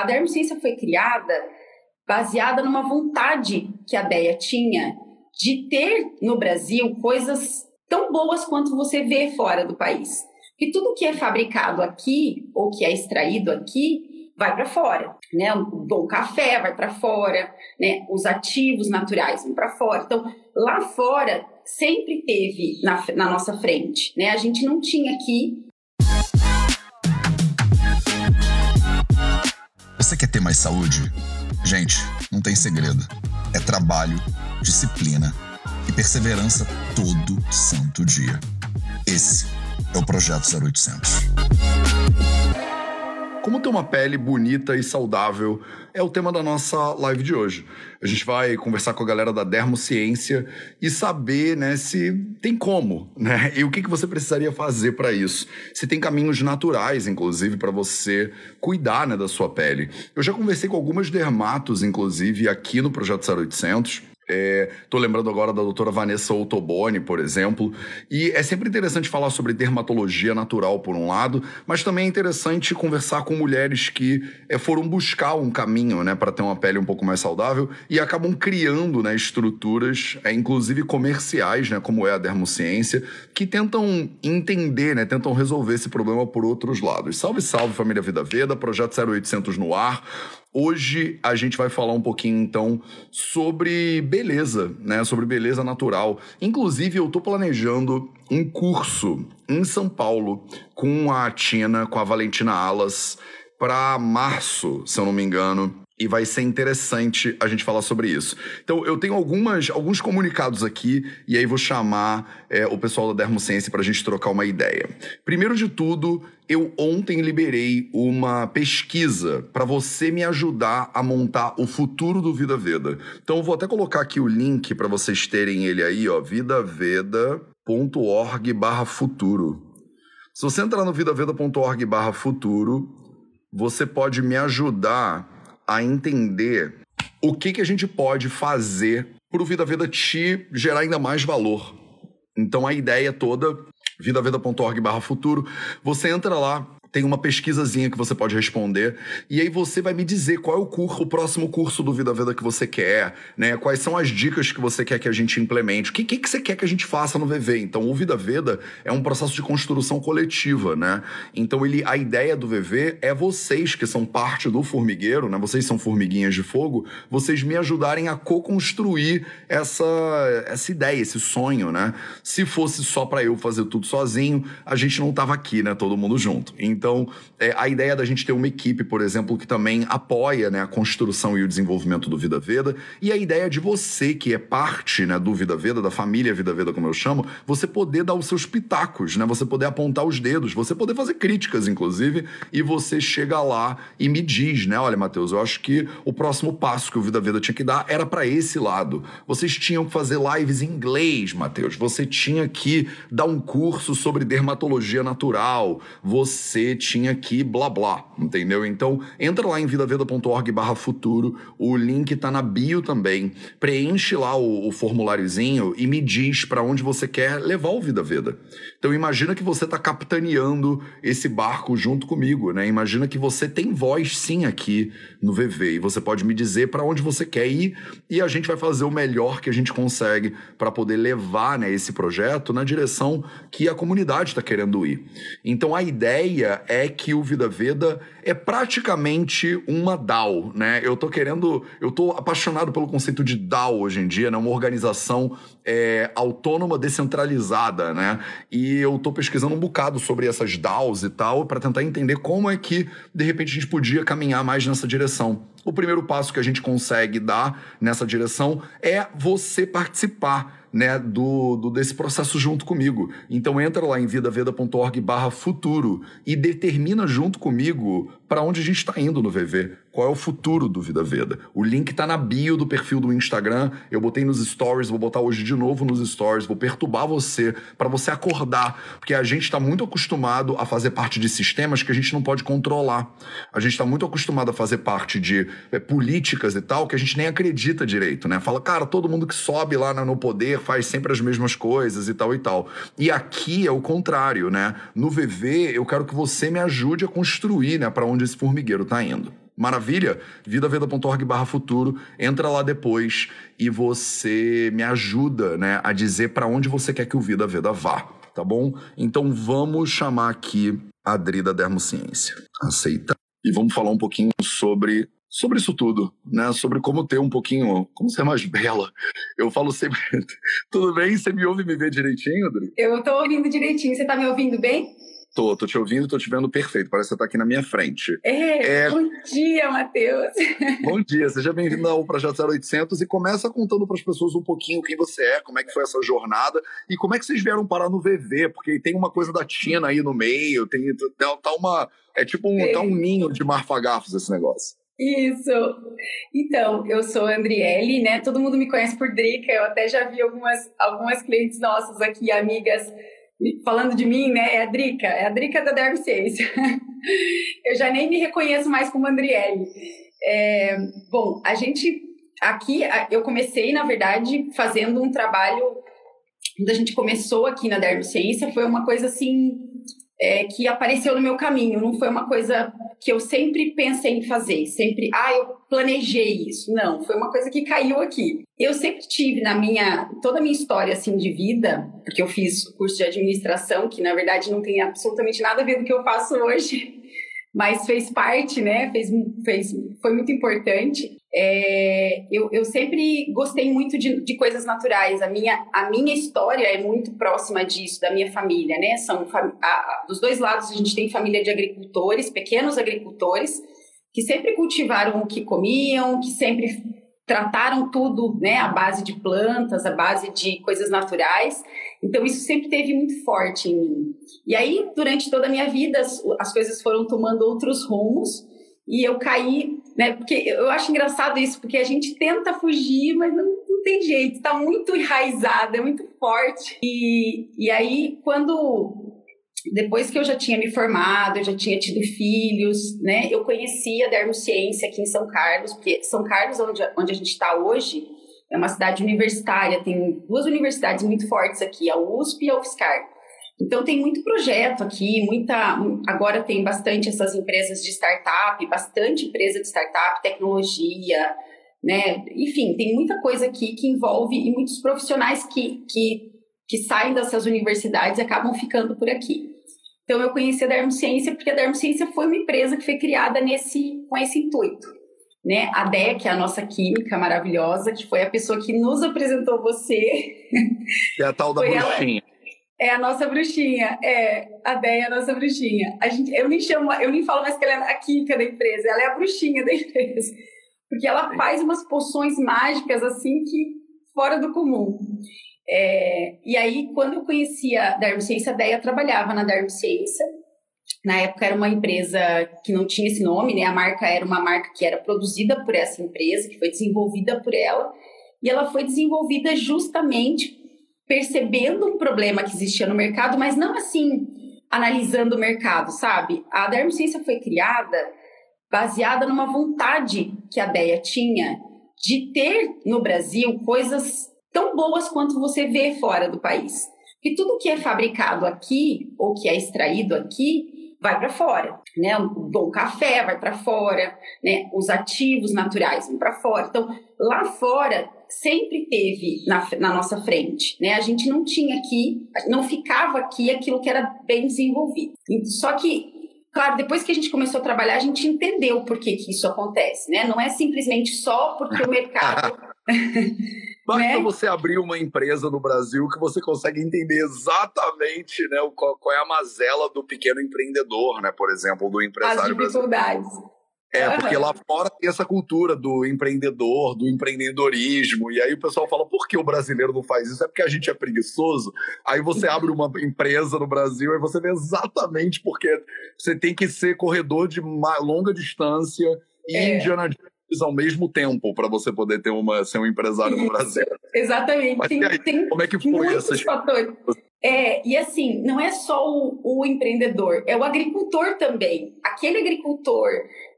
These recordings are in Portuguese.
a dermociência foi criada baseada numa vontade que a DEA tinha de ter no Brasil coisas tão boas quanto você vê fora do país. Que tudo que é fabricado aqui ou que é extraído aqui vai para fora, né? O bom café vai para fora, né? Os ativos naturais vão para fora. Então, lá fora sempre teve na, na nossa frente, né? A gente não tinha aqui. Você quer ter mais saúde? Gente, não tem segredo. É trabalho, disciplina e perseverança todo santo dia. Esse é o Projeto 0800. Como ter uma pele bonita e saudável é o tema da nossa live de hoje. A gente vai conversar com a galera da Dermociência e saber, né, se tem como, né? E o que, que você precisaria fazer para isso. Se tem caminhos naturais, inclusive, para você cuidar, né, da sua pele. Eu já conversei com algumas dermatos, inclusive, aqui no Projeto 0800 Estou é, lembrando agora da doutora Vanessa Ottoboni, por exemplo. E é sempre interessante falar sobre dermatologia natural, por um lado, mas também é interessante conversar com mulheres que é, foram buscar um caminho né, para ter uma pele um pouco mais saudável e acabam criando né, estruturas, é, inclusive comerciais, né, como é a dermociência, que tentam entender, né, tentam resolver esse problema por outros lados. Salve, salve, família Vida Veda, projeto 0800 no ar. Hoje a gente vai falar um pouquinho então sobre beleza, né? Sobre beleza natural. Inclusive, eu estou planejando um curso em São Paulo com a Tina, com a Valentina Alas, para março, se eu não me engano e vai ser interessante a gente falar sobre isso. Então, eu tenho algumas, alguns comunicados aqui, e aí vou chamar é, o pessoal da Dermociência para a gente trocar uma ideia. Primeiro de tudo, eu ontem liberei uma pesquisa para você me ajudar a montar o futuro do Vida Veda. Então, eu vou até colocar aqui o link para vocês terem ele aí, ó, vidaveda.org barra futuro. Se você entrar no vidaveda.org barra futuro, você pode me ajudar a entender o que, que a gente pode fazer para o Vida Veda te gerar ainda mais valor. Então a ideia toda, vidaveda.org barra futuro, você entra lá, tem uma pesquisazinha que você pode responder e aí você vai me dizer qual é o curso, o próximo curso do Vida Veda que você quer, né? Quais são as dicas que você quer que a gente implemente? O que, que, que você quer que a gente faça no VV? Então, o Vida Veda é um processo de construção coletiva, né? Então, ele, a ideia do VV é vocês que são parte do formigueiro, né? Vocês são formiguinhas de fogo, vocês me ajudarem a co-construir essa, essa ideia, esse sonho, né? Se fosse só para eu fazer tudo sozinho, a gente não tava aqui, né? Todo mundo junto. Então, então, é, a ideia da gente ter uma equipe, por exemplo, que também apoia né, a construção e o desenvolvimento do Vida Veda, e a ideia de você, que é parte né, do Vida Veda, da família Vida Veda, como eu chamo, você poder dar os seus pitacos, né? Você poder apontar os dedos, você poder fazer críticas, inclusive, e você chega lá e me diz, né? Olha, Matheus, eu acho que o próximo passo que o Vida Veda tinha que dar era para esse lado. Vocês tinham que fazer lives em inglês, Matheus. Você tinha que dar um curso sobre dermatologia natural. Você tinha que blá blá, entendeu? Então, entra lá em vidaveda.org barra futuro, o link tá na bio também. Preenche lá o, o formuláriozinho e me diz para onde você quer levar o Vida Veda. Então, imagina que você tá capitaneando esse barco junto comigo, né? Imagina que você tem voz sim aqui no VV e você pode me dizer para onde você quer ir e a gente vai fazer o melhor que a gente consegue para poder levar né, esse projeto na direção que a comunidade está querendo ir. Então, a ideia é que o Vida Veda é praticamente uma DAO, né? Eu tô querendo, eu tô apaixonado pelo conceito de DAO hoje em dia, né? Uma organização é, autônoma descentralizada, né? E eu tô pesquisando um bocado sobre essas DAOs e tal para tentar entender como é que de repente a gente podia caminhar mais nessa direção. O primeiro passo que a gente consegue dar nessa direção é você participar né, do, do, desse processo junto comigo. Então entra lá em vidaveda.org barra futuro e determina junto comigo para onde a gente está indo no VV. Qual é o futuro do Vida Veda? O link está na bio do perfil do Instagram. Eu botei nos stories, vou botar hoje de novo nos stories, vou perturbar você para você acordar, porque a gente está muito acostumado a fazer parte de sistemas que a gente não pode controlar. A gente está muito acostumado a fazer parte de é, políticas e tal que a gente nem acredita direito, né? Fala, cara, todo mundo que sobe lá no poder faz sempre as mesmas coisas e tal e tal. E aqui é o contrário, né? No VV eu quero que você me ajude a construir, né, para onde esse formigueiro está indo. Maravilha? vidaveda.org barra futuro. Entra lá depois e você me ajuda né, a dizer para onde você quer que o Vida Veda vá, tá bom? Então vamos chamar aqui a Adri da Dermociência. Aceita. E vamos falar um pouquinho sobre sobre isso tudo, né? Sobre como ter um pouquinho, como ser mais bela. Eu falo sempre, tudo bem? Você me ouve me ver direitinho, Adri? Eu tô ouvindo direitinho. Você tá me ouvindo bem? Tô, tô te ouvindo, tô te vendo perfeito. Parece que você tá aqui na minha frente. É, é... bom dia, Matheus. Bom dia, seja bem-vindo ao Projeto 0800 e começa contando para as pessoas um pouquinho quem você é, como é que foi essa jornada e como é que vocês vieram parar no VV, porque tem uma coisa da Tina aí no meio, tem tá, tá uma é tipo um, tá um ninho de marfagafos esse negócio. Isso. Então, eu sou a Andriele, né? Todo mundo me conhece por Drica. Eu até já vi algumas algumas clientes nossas aqui, amigas falando de mim, né, é a Drica, é a Drica da Derby Ciência. eu já nem me reconheço mais como Andriele. É, bom, a gente aqui, eu comecei, na verdade, fazendo um trabalho, quando a gente começou aqui na Derby Ciência, foi uma coisa assim, é, que apareceu no meu caminho, não foi uma coisa que eu sempre pensei em fazer, sempre, ah, eu planejei isso. Não, foi uma coisa que caiu aqui. Eu sempre tive na minha, toda a minha história assim de vida, porque eu fiz curso de administração, que na verdade não tem absolutamente nada a ver com o que eu faço hoje, mas fez parte, né? Fez, fez, foi muito importante. É, eu, eu sempre gostei muito de, de coisas naturais. A minha, a minha história é muito próxima disso, da minha família, né? São a, a, dos dois lados a gente tem família de agricultores, pequenos agricultores, que sempre cultivaram o que comiam, que sempre trataram tudo, né, à base de plantas, à base de coisas naturais. Então isso sempre teve muito forte em mim. E aí durante toda a minha vida as, as coisas foram tomando outros rumos e eu caí, né? Porque eu acho engraçado isso, porque a gente tenta fugir, mas não, não tem jeito, está muito enraizado, é muito forte. E, e aí quando depois que eu já tinha me formado, eu já tinha tido filhos, né? Eu conhecia a Dermociência aqui em São Carlos, porque São Carlos, onde, onde a gente está hoje, é uma cidade universitária, tem duas universidades muito fortes aqui, a USP e a UFSCar. Então tem muito projeto aqui, muita. Agora tem bastante essas empresas de startup, bastante empresa de startup, tecnologia, né? Enfim, tem muita coisa aqui que envolve e muitos profissionais que, que, que saem dessas universidades acabam ficando por aqui. Então eu conheci a Dermociência porque a Dermociência foi uma empresa que foi criada nesse, com esse intuito. Né? A Dé, que é a nossa química maravilhosa, que foi a pessoa que nos apresentou você. É a tal da bruxinha. Ela, é a nossa bruxinha, é. A Dé é a nossa bruxinha. A gente, eu nem chamo, eu nem falo mais que ela é a química da empresa, ela é a bruxinha da empresa. Porque ela faz umas poções mágicas assim que fora do comum. É, e aí, quando eu conhecia a Dermociência, a trabalhava na Dermociência. Na época era uma empresa que não tinha esse nome, né? A marca era uma marca que era produzida por essa empresa, que foi desenvolvida por ela. E ela foi desenvolvida justamente percebendo um problema que existia no mercado, mas não assim analisando o mercado, sabe? A Dermociência foi criada baseada numa vontade que a Deia tinha de ter no Brasil coisas tão boas quanto você vê fora do país. Que tudo que é fabricado aqui ou que é extraído aqui vai para fora, né? O bom café vai para fora, né? Os ativos naturais vão para fora. Então, lá fora sempre teve na, na, nossa frente, né? A gente não tinha aqui, não ficava aqui aquilo que era bem desenvolvido. Só que, claro, depois que a gente começou a trabalhar, a gente entendeu por que, que isso acontece, né? Não é simplesmente só porque o mercado Basta né? você abrir uma empresa no Brasil que você consegue entender exatamente né, qual, qual, é a mazela do pequeno empreendedor, né, por exemplo, do empresário As dificuldades. Brasileiro. É, porque lá fora tem essa cultura do empreendedor, do empreendedorismo, e aí o pessoal fala, por que o brasileiro não faz isso? É porque a gente é preguiçoso. Aí você abre uma empresa no Brasil e você vê exatamente porque você tem que ser corredor de longa distância e é. Indiana Jones ao mesmo tempo para você poder ter uma, ser um empresário no Brasil. Exatamente. Mas, tem, aí, tem como é que foi essa fatores. É, e assim, não é só o, o, empreendedor, é o agricultor também. Aquele agricultor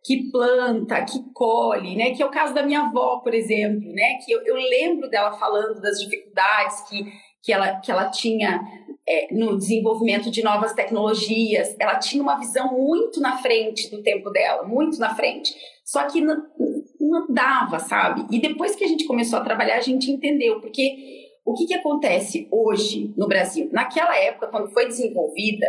que planta, que colhe, né? Que é o caso da minha avó, por exemplo, né? Que eu, eu lembro dela falando das dificuldades que, que, ela, que ela tinha é, no desenvolvimento de novas tecnologias. Ela tinha uma visão muito na frente do tempo dela, muito na frente. Só que não, dava, sabe? E depois que a gente começou a trabalhar, a gente entendeu, porque o que, que acontece hoje no Brasil? Naquela época, quando foi desenvolvida,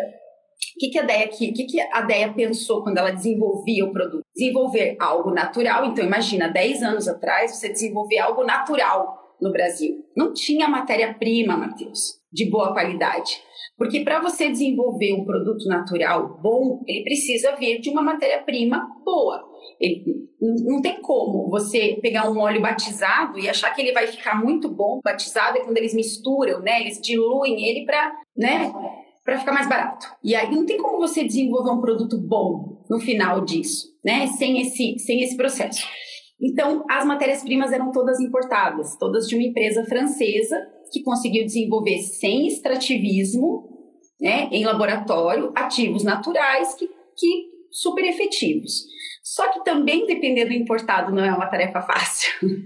o que, que, a DEA, que, que, a pensou quando ela desenvolvia o produto? Desenvolver algo natural. Então, imagina, 10 anos atrás, você desenvolver algo natural no Brasil. Não tinha matéria-prima, Matheus, de boa qualidade. Porque para você desenvolver um produto natural bom, ele precisa vir de uma matéria-prima boa. Não tem como você pegar um óleo batizado e achar que ele vai ficar muito bom. Batizado é quando eles misturam, né? Eles diluem ele para, né? Para ficar mais barato. E aí não tem como você desenvolver um produto bom no final disso, né? Sem esse, sem esse processo. Então, as matérias-primas eram todas importadas, todas de uma empresa francesa que conseguiu desenvolver sem extrativismo, né, em laboratório, ativos naturais que, que super efetivos. Só que também depender do importado não é uma tarefa fácil,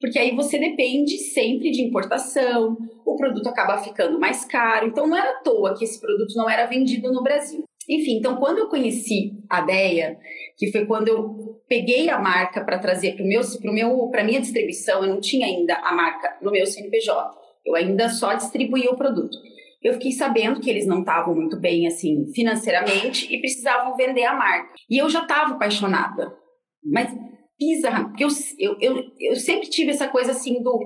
porque aí você depende sempre de importação, o produto acaba ficando mais caro, então não era à toa que esse produto não era vendido no Brasil. Enfim, então quando eu conheci a DEA, que foi quando eu peguei a marca para trazer para meu, pro meu, para minha distribuição, eu não tinha ainda a marca no meu CNPJ, eu ainda só distribuía o produto eu fiquei sabendo que eles não estavam muito bem assim financeiramente e precisavam vender a marca. E eu já estava apaixonada, mas bizarra, porque eu, eu, eu, eu sempre tive essa coisa assim do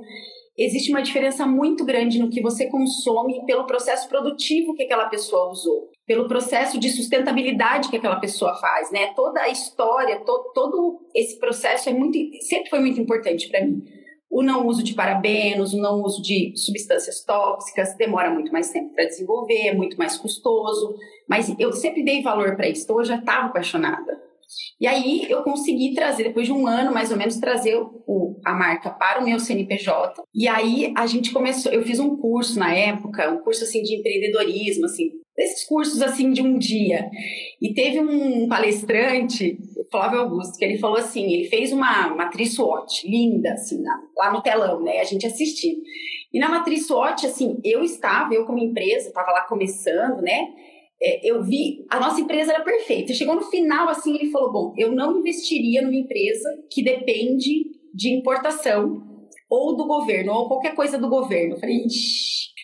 existe uma diferença muito grande no que você consome pelo processo produtivo que aquela pessoa usou, pelo processo de sustentabilidade que aquela pessoa faz, né? Toda a história, to, todo esse processo é muito, sempre foi muito importante para mim o não uso de parabenos, o não uso de substâncias tóxicas demora muito mais tempo para desenvolver, é muito mais custoso, mas eu sempre dei valor para isso, então eu já estava apaixonada. E aí eu consegui trazer, depois de um ano mais ou menos, trazer o, a marca para o meu CNPJ. E aí a gente começou, eu fiz um curso na época, um curso assim de empreendedorismo, assim, desses cursos assim de um dia. E teve um palestrante, Flávio Augusto, que ele falou assim, ele fez uma matriz SWOT linda assim, lá no telão, né? A gente assistiu. E na matriz SWOT, assim, eu estava, eu como empresa, estava lá começando, né? É, eu vi, a nossa empresa era perfeita. Chegou no final, assim, ele falou, bom, eu não investiria numa empresa que depende de importação ou do governo, ou qualquer coisa do governo. Eu falei,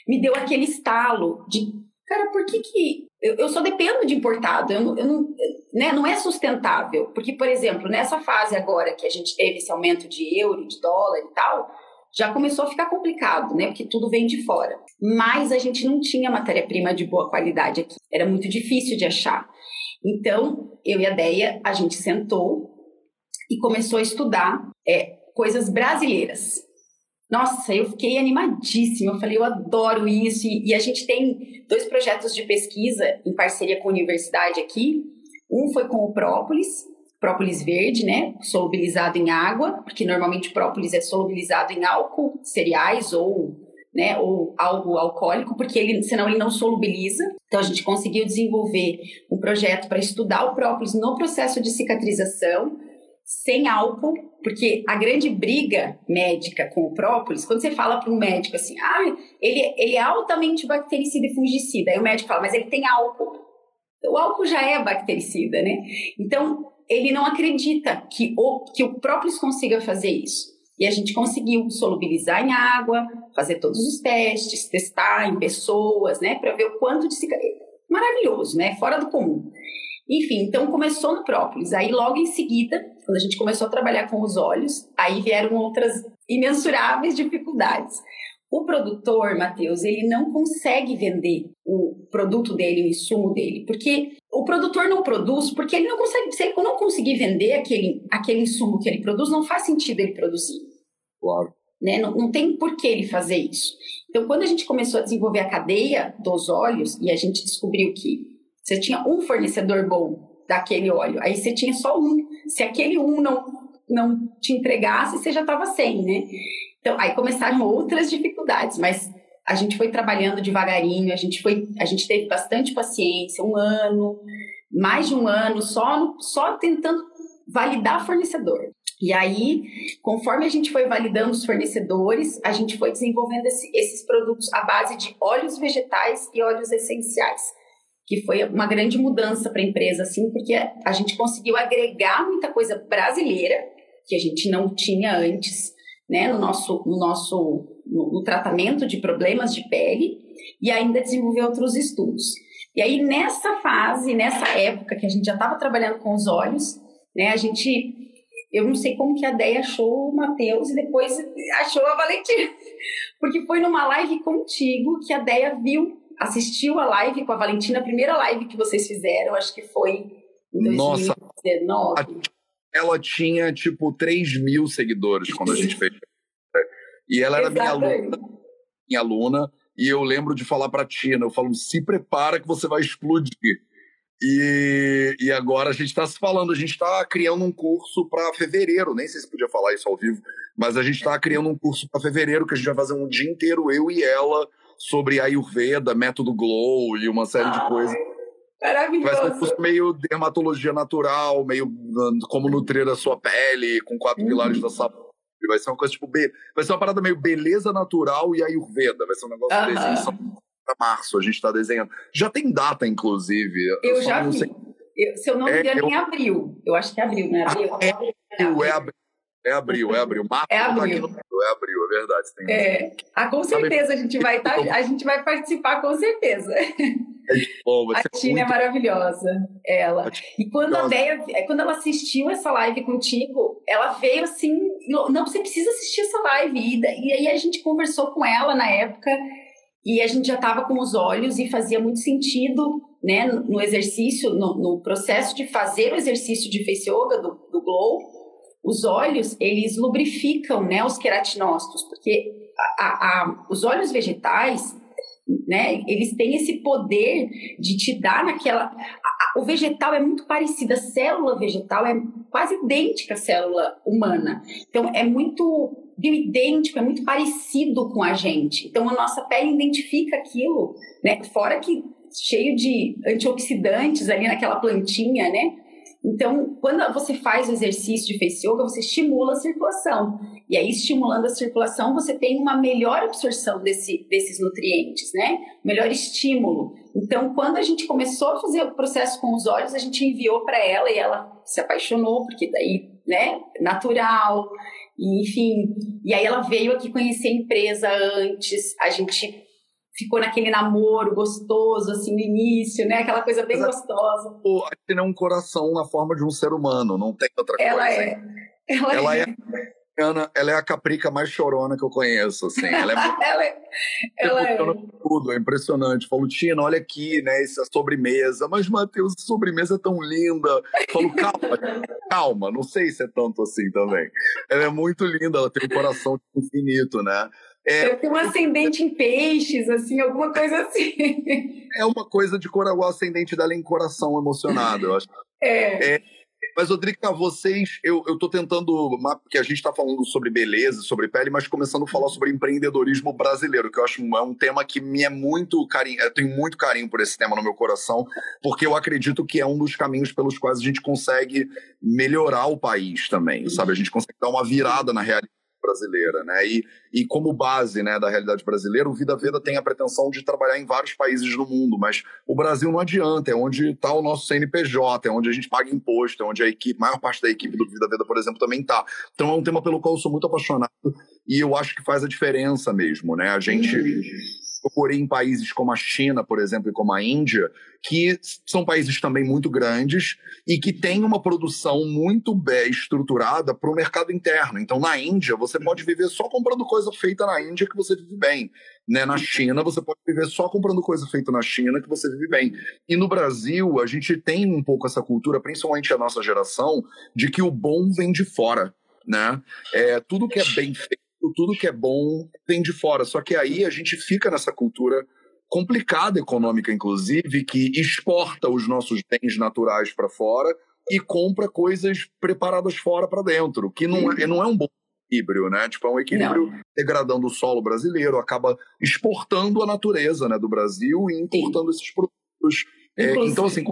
me deu aquele estalo de cara, por que que eu, eu só dependo de importado? Eu, eu não, né, não é sustentável. Porque, por exemplo, nessa fase agora que a gente teve esse aumento de euro, de dólar e tal, já começou a ficar complicado, né? Porque tudo vem de fora. Mas a gente não tinha matéria-prima de boa qualidade aqui. Era muito difícil de achar. Então, eu e a Deia, a gente sentou e começou a estudar é, coisas brasileiras. Nossa, eu fiquei animadíssima. Eu falei, eu adoro isso. E, e, a gente tem dois projetos de pesquisa em parceria com a universidade aqui. Um foi com o própolis, própolis verde, né? Solubilizado em água, porque normalmente própolis é solubilizado em álcool, cereais ou, né, ou algo alcoólico, porque ele, senão ele não solubiliza. Então a gente conseguiu desenvolver um projeto para estudar o própolis no processo de cicatrização sem álcool, porque a grande briga médica com o própolis, quando você fala para um médico assim, ah, ele, ele é altamente bactericida e fungicida, aí o médico fala, mas ele tem álcool. O álcool já é bactericida, né? Então, ele não acredita que o, que o própolis consiga fazer isso. E a gente conseguiu solubilizar em água, fazer todos os testes, testar em pessoas, né, para ver o quanto de cicatriz. Maravilhoso, né? Fora do comum. Enfim, então começou no própolis. Aí logo em seguida, quando a gente começou a trabalhar com os olhos, aí vieram outras imensuráveis dificuldades. O produtor, Matheus, ele não consegue vender o produto dele, o insumo dele, porque o produtor não produz, porque ele não consegue, se ele não conseguir vender aquele, aquele insumo que ele produz, não faz sentido ele produzir. Claro. Né? Não, não tem por que ele fazer isso. Então, quando a gente começou a desenvolver a cadeia dos óleos e a gente descobriu que você tinha um fornecedor bom daquele óleo, aí você tinha só um. Se aquele um não, não te entregasse, você já estava sem, né? Então, aí começaram outras dificuldades, mas a gente foi trabalhando devagarinho, a gente foi, a gente teve bastante paciência, um ano, mais de um ano, só, só tentando validar fornecedor. E aí, conforme a gente foi validando os fornecedores, a gente foi desenvolvendo esse, esses produtos à base de óleos vegetais e óleos essenciais, que foi uma grande mudança para a empresa, assim, porque a gente conseguiu agregar muita coisa brasileira que a gente não tinha antes, né, no nosso, no nosso no, no tratamento de problemas de pele e ainda desenvolver outros estudos. E aí, nessa fase, nessa época que a gente já estava trabalhando com os olhos, né, a gente eu não sei como que a Deia achou o Matheus e depois achou a Valentina. Porque foi numa live contigo que a Deia viu, assistiu a live com a Valentina, a primeira live que vocês fizeram, acho que foi em 2019. Nossa, ela tinha tipo 3 mil seguidores quando a gente fez. E ela era minha aluna, minha aluna, e eu lembro de falar para Tina, eu falo, se prepara que você vai explodir. E, e agora a gente está se falando, a gente está criando um curso para fevereiro, nem sei se podia falar isso ao vivo, mas a gente está criando um curso para fevereiro que a gente vai fazer um dia inteiro, eu e ela, sobre Ayurveda, método Glow e uma série de coisas. Maravilhoso. Vai ser um curso meio dermatologia natural, meio como nutrir a sua pele, com quatro uhum. pilares da saúde. Vai ser uma coisa tipo. Vai ser uma parada meio beleza natural e Ayurveda. Vai ser um negócio uhum. desse para março, a gente está desenhando. Já tem data, inclusive. Eu, eu já vi. Sei... Eu, se eu não me é, engano, eu... em abril. Eu acho que é abril, né? Abril. Ah, é, abril, é abril. É abril, é abril. Março é abril. Tá é abril, é verdade. Tem é. Ah, com certeza a gente vai tá, a gente vai participar, com certeza. Bom, a Tina é é maravilhosa, ela. E quando a Deia, quando ela assistiu essa live contigo, ela veio assim, não, você precisa assistir essa live. E, e aí a gente conversou com ela na época e a gente já estava com os olhos e fazia muito sentido, né, no exercício, no, no, processo de fazer o exercício de face yoga do, do glow, os olhos, eles lubrificam, né, os queratinócitos, porque a, a, os óleos vegetais, né, eles têm esse poder de te dar naquela... A, o vegetal é muito parecido, a célula vegetal é quase idêntica à célula humana. Então, é muito bioidêntico, é muito parecido com a gente. Então a nossa pele identifica aquilo, né? Fora que cheio de antioxidantes ali naquela plantinha, né? Então, quando você faz o exercício de face yoga, você estimula a circulação. E aí, estimulando a circulação, você tem uma melhor absorção desse, desses nutrientes, né? Melhor estímulo. Então, quando a gente começou a fazer o processo com os olhos, a gente enviou para ela e ela se apaixonou, porque daí, né, natural. E, enfim, e aí ela veio aqui conhecer a empresa antes, a gente ficou naquele namoro gostoso, assim, no início, né? Aquela coisa bem gostosa. Pô, a Tina é um coração na forma de um ser humano, não tem outra ela coisa. É. Ela, ela é. é. Ana, ela é a caprica mais chorona que eu conheço, assim. Ela é ela é, ela é. tudo, é impressionante. Falo, Tina, olha aqui, né, essa sobremesa. Mas, Matheus, essa sobremesa é tão linda. Falo, calma, calma, não sei se é tanto assim também. Ela é muito linda, ela tem um coração infinito, né? É, eu tenho um ascendente em peixes, assim, alguma coisa assim. É uma coisa de cor, o ascendente dela em coração emocionado, eu acho. É. é mas, Rodrigo, vocês, eu, eu tô tentando, porque a gente está falando sobre beleza, sobre pele, mas começando a falar sobre empreendedorismo brasileiro, que eu acho é um tema que me é muito carinho, eu tenho muito carinho por esse tema no meu coração, porque eu acredito que é um dos caminhos pelos quais a gente consegue melhorar o país também, sabe? A gente consegue dar uma virada na realidade brasileira, né? E, e como base né, da realidade brasileira, o Vida Veda tem a pretensão de trabalhar em vários países do mundo, mas o Brasil não adianta, é onde está o nosso CNPJ, é onde a gente paga imposto, é onde a equipe, maior parte da equipe do Vida Veda, por exemplo, também está. Então é um tema pelo qual eu sou muito apaixonado e eu acho que faz a diferença mesmo, né? A gente. Procurei em países como a China, por exemplo, e como a Índia, que são países também muito grandes e que têm uma produção muito bem estruturada para o mercado interno. Então, na Índia, você pode viver só comprando coisa feita na Índia que você vive bem. Né? Na China, você pode viver só comprando coisa feita na China que você vive bem. E no Brasil, a gente tem um pouco essa cultura, principalmente a nossa geração, de que o bom vem de fora. Né? É, tudo que é bem feito tudo que é bom vem de fora. Só que aí a gente fica nessa cultura complicada econômica, inclusive, que exporta os nossos bens naturais para fora e compra coisas preparadas fora para dentro, que não é, não é um bom equilíbrio, né? Tipo, é um equilíbrio não. degradando o solo brasileiro, acaba exportando a natureza né, do Brasil e importando Sim. esses produtos. É, então, assim,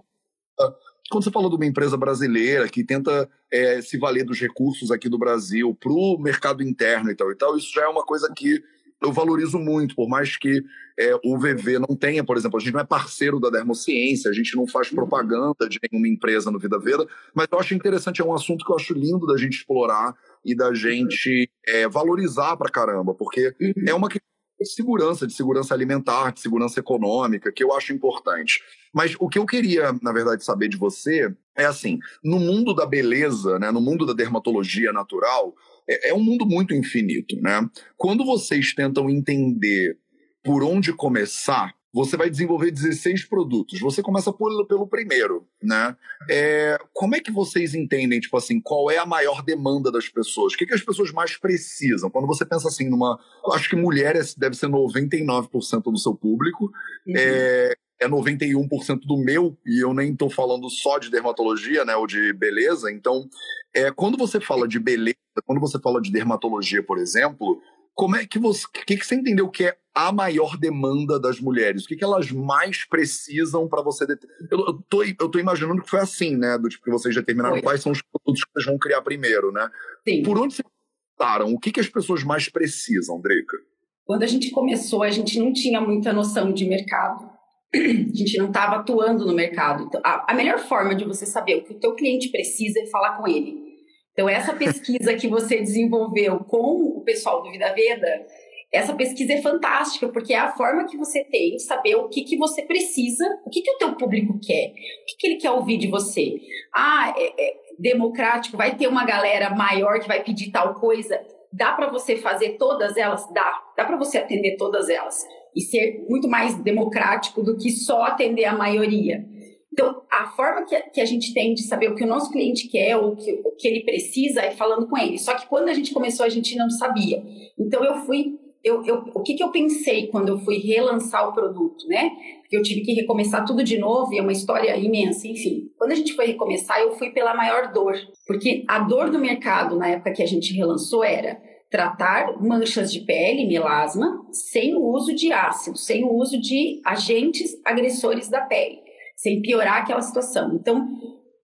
quando você falou de uma empresa brasileira que tenta é, se valer dos recursos aqui do Brasil para o mercado interno e tal e tal, isso já é uma coisa que eu valorizo muito, por mais que é, o VV não tenha, por exemplo, a gente não é parceiro da Dermociência, a gente não faz propaganda de nenhuma empresa no Vida Veda, mas eu acho interessante, é um assunto que eu acho lindo da gente explorar e da gente é, valorizar pra caramba, porque é uma questão de segurança, de segurança alimentar, de segurança econômica, que eu acho importante. Mas o que eu queria, na verdade, saber de você é assim: no mundo da beleza, né, no mundo da dermatologia natural, é, é um mundo muito infinito, né? Quando vocês tentam entender por onde começar, você vai desenvolver 16 produtos. Você começa por, pelo primeiro, né? É, como é que vocês entendem, tipo assim, qual é a maior demanda das pessoas? O que, que as pessoas mais precisam? Quando você pensa assim numa... Acho que mulheres deve ser 99% do seu público. Uhum. É, é 91% do meu, e eu nem estou falando só de dermatologia, né, ou de beleza. Então, é, quando você fala de beleza, quando você fala de dermatologia, por exemplo, como é que você, que, que você entendeu que é a maior demanda das mulheres? O que, que elas mais precisam para você... Det... Eu, eu, tô, eu tô imaginando que foi assim, né, do tipo que vocês determinaram quais são os produtos que vocês vão criar primeiro, né? Sim. Por onde vocês começaram? O que, que as pessoas mais precisam, Drica? Quando a gente começou, a gente não tinha muita noção de mercado a gente não estava atuando no mercado. Então, a, a, melhor forma de você saber o que o teu cliente precisa é falar com ele. Então, essa pesquisa que você desenvolveu com o pessoal do Vida Veda, essa pesquisa é fantástica, porque é a forma que você tem de saber o que, que você precisa, o que, que o teu público quer, o que, que ele quer ouvir de você. Ah, é, é democrático, vai ter uma galera maior que vai pedir tal coisa. Dá para você fazer todas elas? Dá. Dá para você atender todas elas e ser muito mais democrático do que só atender a maioria. Então, a forma que, que a gente tem de saber o que o nosso cliente quer o que, o que ele precisa é falando com ele. Só que quando a gente começou, a gente não sabia. Então, eu fui. Eu, eu, o que, que eu pensei quando eu fui relançar o produto, né? Porque eu tive que recomeçar tudo de novo e é uma história imensa, enfim. Quando a gente foi recomeçar, eu fui pela maior dor. Porque a dor do mercado na época que a gente relançou era tratar manchas de pele, melasma, sem o uso de ácido, sem o uso de agentes agressores da pele, sem piorar aquela situação. Então,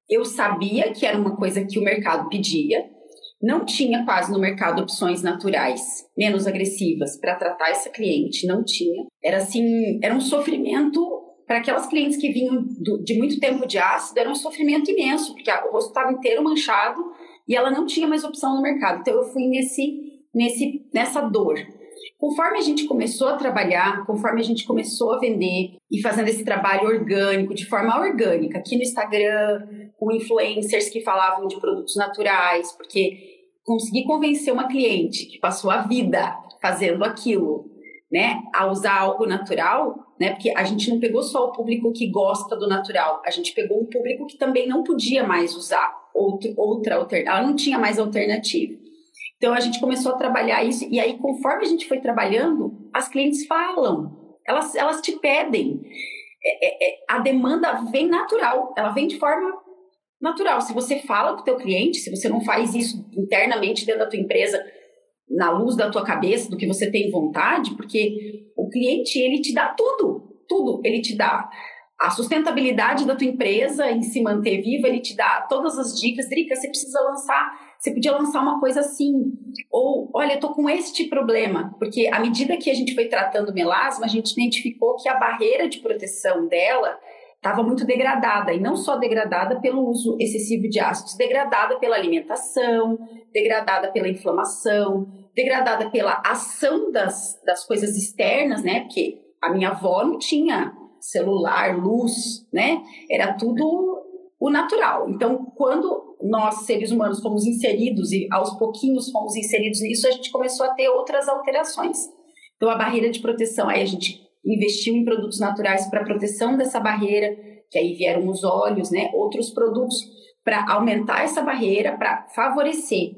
eu sabia que era uma coisa que o mercado pedia, não tinha quase no mercado opções naturais menos agressivas para tratar essa cliente, não tinha. Era assim, era um sofrimento para aquelas clientes que vinham do, de muito tempo de ácido, era um sofrimento imenso, porque o rosto estava inteiro manchado e ela não tinha mais opção no mercado. Então eu fui nesse nesse, nessa dor. Conforme a gente começou a trabalhar, conforme a gente começou a vender e fazendo esse trabalho orgânico, de forma orgânica, aqui no Instagram, com influencers que falavam de produtos naturais, porque consegui convencer uma cliente que passou a vida fazendo aquilo, né, a usar algo natural, né, porque a gente não pegou só o público que gosta do natural, a gente pegou um público que também não podia mais usar outro, outra alternativa, ela não tinha mais alternativa. Então a gente começou a trabalhar isso e aí conforme a gente foi trabalhando, as clientes falam, elas, elas te pedem. É, é, é, a demanda vem natural, ela vem de forma natural. Se você fala com o teu cliente, se você não faz isso internamente dentro da tua empresa, na luz da tua cabeça, do que você tem vontade, porque o cliente ele te dá tudo, tudo. Ele te dá a sustentabilidade da tua empresa em se manter viva, ele te dá todas as dicas. Drica, você precisa lançar você podia lançar uma coisa assim. Ou, olha, eu tô com este problema. Porque à medida que a gente foi tratando o melasma, a gente identificou que a barreira de proteção dela estava muito degradada. E não só degradada pelo uso excessivo de ácidos, degradada pela alimentação, degradada pela inflamação, degradada pela ação das, das coisas externas, né? Porque a minha avó não tinha celular, luz, né? Era tudo o natural. Então, quando nós, seres humanos, fomos inseridos e aos pouquinhos fomos inseridos nisso, a gente começou a ter outras alterações. Então, a barreira de proteção, aí a gente investiu em produtos naturais para proteção dessa barreira, que aí vieram os óleos, né, outros produtos para aumentar essa barreira, para favorecer.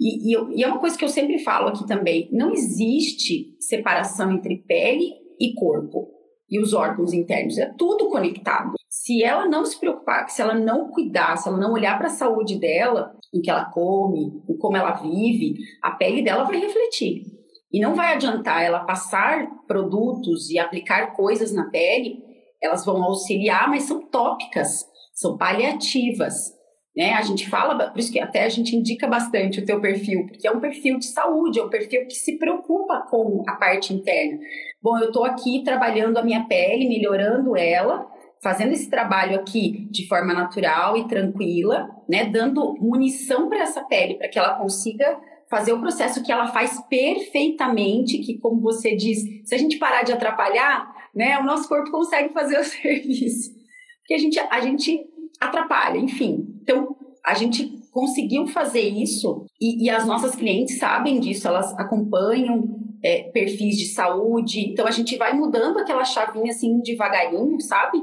E, e, e é uma coisa que eu sempre falo aqui também: não existe separação entre pele e corpo e os órgãos internos, é tudo conectado. Se ela não se preocupar, se ela não cuidar, se ela não olhar para a saúde dela, o que ela come, o como ela vive, a pele dela vai refletir. E não vai adiantar ela passar produtos e aplicar coisas na pele, elas vão auxiliar, mas são tópicas. são paliativas. Né? A gente fala, por isso que até a gente indica bastante o teu perfil, porque é um perfil de saúde, é um perfil que se preocupa com a parte interna. Bom, eu estou aqui trabalhando a minha pele, melhorando ela, fazendo esse trabalho aqui de forma natural e tranquila, né? Dando munição para essa pele, para que ela consiga fazer o processo que ela faz perfeitamente, que como você diz, se a gente parar de atrapalhar, né, o nosso corpo consegue fazer o serviço. Porque a gente, a gente atrapalha, enfim. Então, a gente conseguiu fazer isso e, e as nossas clientes sabem disso, elas acompanham é, perfis de saúde. Então, a gente vai mudando aquela chavinha assim devagarinho, sabe?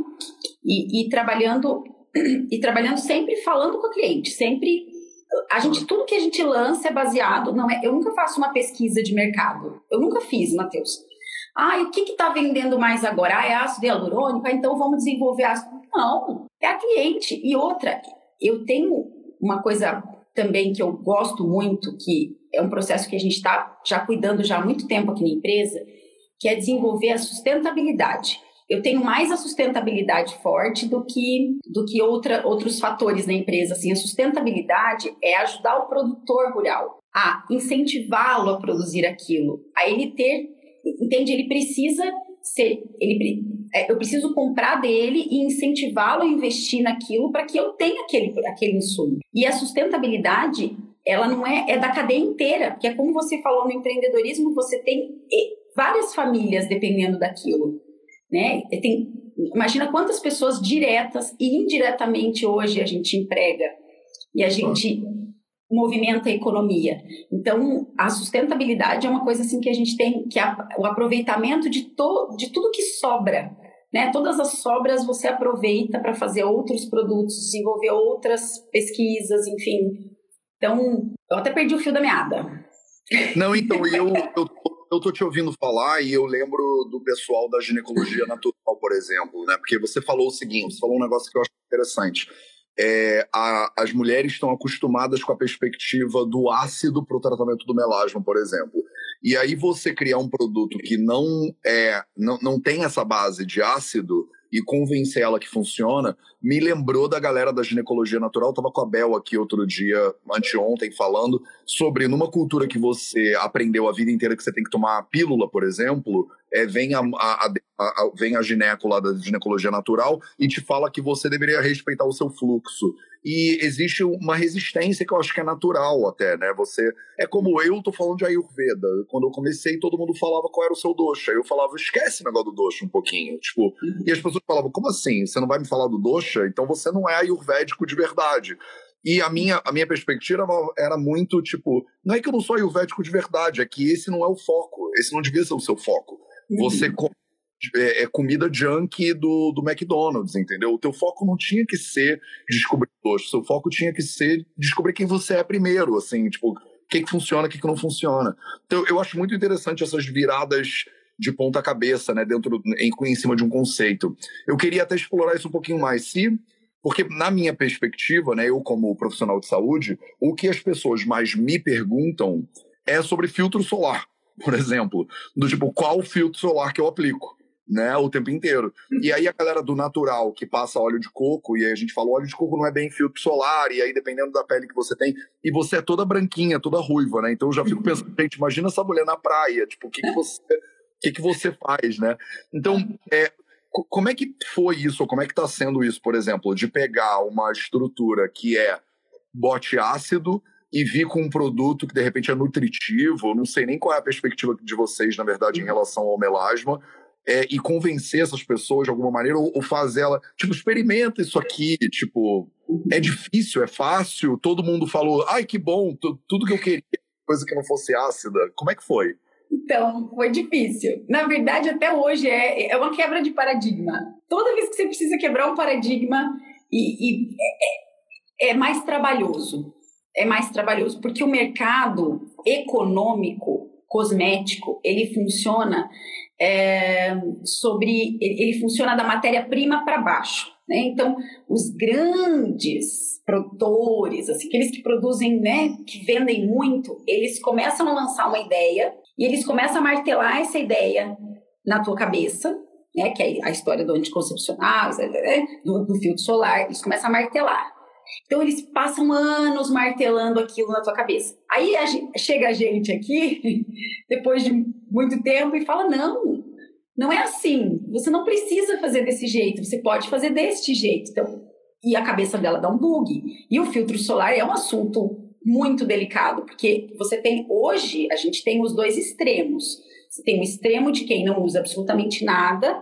E, e trabalhando e trabalhando sempre falando com o cliente, sempre a gente tudo que a gente lança é baseado, não é, eu nunca faço uma pesquisa de mercado. Eu nunca fiz, Matheus. Ah, e o que está vendendo mais agora? Ah, é ácido hialurônico? Ah, então vamos desenvolver ácido. Não, é a cliente. E outra, eu tenho uma coisa também que eu gosto muito, que é um processo que a gente está já cuidando já há muito tempo aqui na empresa, que é desenvolver a sustentabilidade. Eu tenho mais a sustentabilidade forte do que do que outra, outros fatores na empresa. Assim, a sustentabilidade é ajudar o produtor rural a incentivá-lo a produzir aquilo, a ele ter, entende? Ele precisa ser, ele, eu preciso comprar dele e incentivá-lo a investir naquilo para que eu tenha aquele, aquele insumo. E a sustentabilidade, ela não é, é da cadeia inteira, porque é como você falou no empreendedorismo, você tem várias famílias dependendo daquilo né? Tem, imagina quantas pessoas diretas e indiretamente hoje a gente emprega e a gente movimenta a economia. Então, a sustentabilidade é uma coisa assim que a gente tem que o aproveitamento de, to, de tudo que sobra, né? Todas as sobras você aproveita para fazer outros produtos, desenvolver outras pesquisas, enfim. Então, eu até perdi o fio da meada. Não, então eu, eu eu tô te ouvindo falar e eu lembro do pessoal da ginecologia natural, por exemplo, né? Porque você falou o seguinte, você falou um negócio que eu acho interessante. É, a, as mulheres estão acostumadas com a perspectiva do ácido para o tratamento do melasma, por exemplo. E aí você criar um produto que não é não, não tem essa base de ácido, e convencer ela que funciona, me lembrou da galera da ginecologia natural. Eu tava com a Bel aqui outro dia, anteontem, falando sobre numa cultura que você aprendeu a vida inteira que você tem que tomar a pílula, por exemplo, é, vem, a, a, a, vem a gineco lá da ginecologia natural e te fala que você deveria respeitar o seu fluxo. E existe uma resistência que eu acho que é natural até, né? Você. É como eu tô falando de Ayurveda. Quando eu comecei, todo mundo falava qual era o seu dosha. Eu falava, esquece o negócio do dosha um pouquinho. Tipo, uhum. e as pessoas falavam, como assim? Você não vai me falar do dosha? Então você não é ayurvédico de verdade. E a minha, a minha perspectiva era muito tipo, não é que eu não sou ayurvédico de verdade, é que esse não é o foco, esse não devia ser o seu foco. Você uhum. É, é, comida junk do, do McDonald's, entendeu? O teu foco não tinha que ser descobrir o seu foco tinha que ser descobrir quem você é primeiro, assim, tipo, o que, que funciona, o que, que não funciona. Então, eu acho muito interessante essas viradas de ponta cabeça, né, dentro, em, em cima de um conceito. Eu queria até explorar isso um pouquinho mais, se porque, na minha perspectiva, né, eu como profissional de saúde, o que as pessoas mais me perguntam é sobre filtro solar por exemplo, do tipo, qual filtro solar que eu aplico, né, o tempo inteiro. E aí a galera do natural que passa óleo de coco, e aí a gente fala, óleo de coco não é bem filtro solar, e aí dependendo da pele que você tem, e você é toda branquinha, toda ruiva, né? Então eu já fico pensando, gente, imagina essa mulher na praia, tipo, o que, que você. O que, que você faz, né? Então, é, como é que foi isso, ou como é que está sendo isso, por exemplo, de pegar uma estrutura que é bote ácido e vir com um produto que de repente é nutritivo, não sei nem qual é a perspectiva de vocês, na verdade, em uhum. relação ao melasma, é, e convencer essas pessoas de alguma maneira, ou, ou fazer ela, tipo, experimenta isso aqui, tipo, é difícil, é fácil, todo mundo falou, ai que bom, tudo que eu queria, coisa que não fosse ácida. Como é que foi? Então, foi difícil. Na verdade, até hoje é, é uma quebra de paradigma. Toda vez que você precisa quebrar um paradigma, e, e é, é mais trabalhoso é mais trabalhoso, porque o mercado econômico cosmético ele funciona é, sobre ele funciona da matéria-prima para baixo. Né? Então, os grandes produtores, assim, aqueles que produzem, né, que vendem muito, eles começam a lançar uma ideia e eles começam a martelar essa ideia na tua cabeça né, que é a história do anticoncepcional, do, do filtro solar, eles começam a martelar. Então eles passam anos martelando aquilo na tua cabeça. Aí a gente, chega a gente aqui, depois de muito tempo, e fala: não, não é assim. Você não precisa fazer desse jeito, você pode fazer deste jeito. Então, e a cabeça dela dá um bug. E o filtro solar é um assunto muito delicado, porque você tem hoje, a gente tem os dois extremos. Você tem o extremo de quem não usa absolutamente nada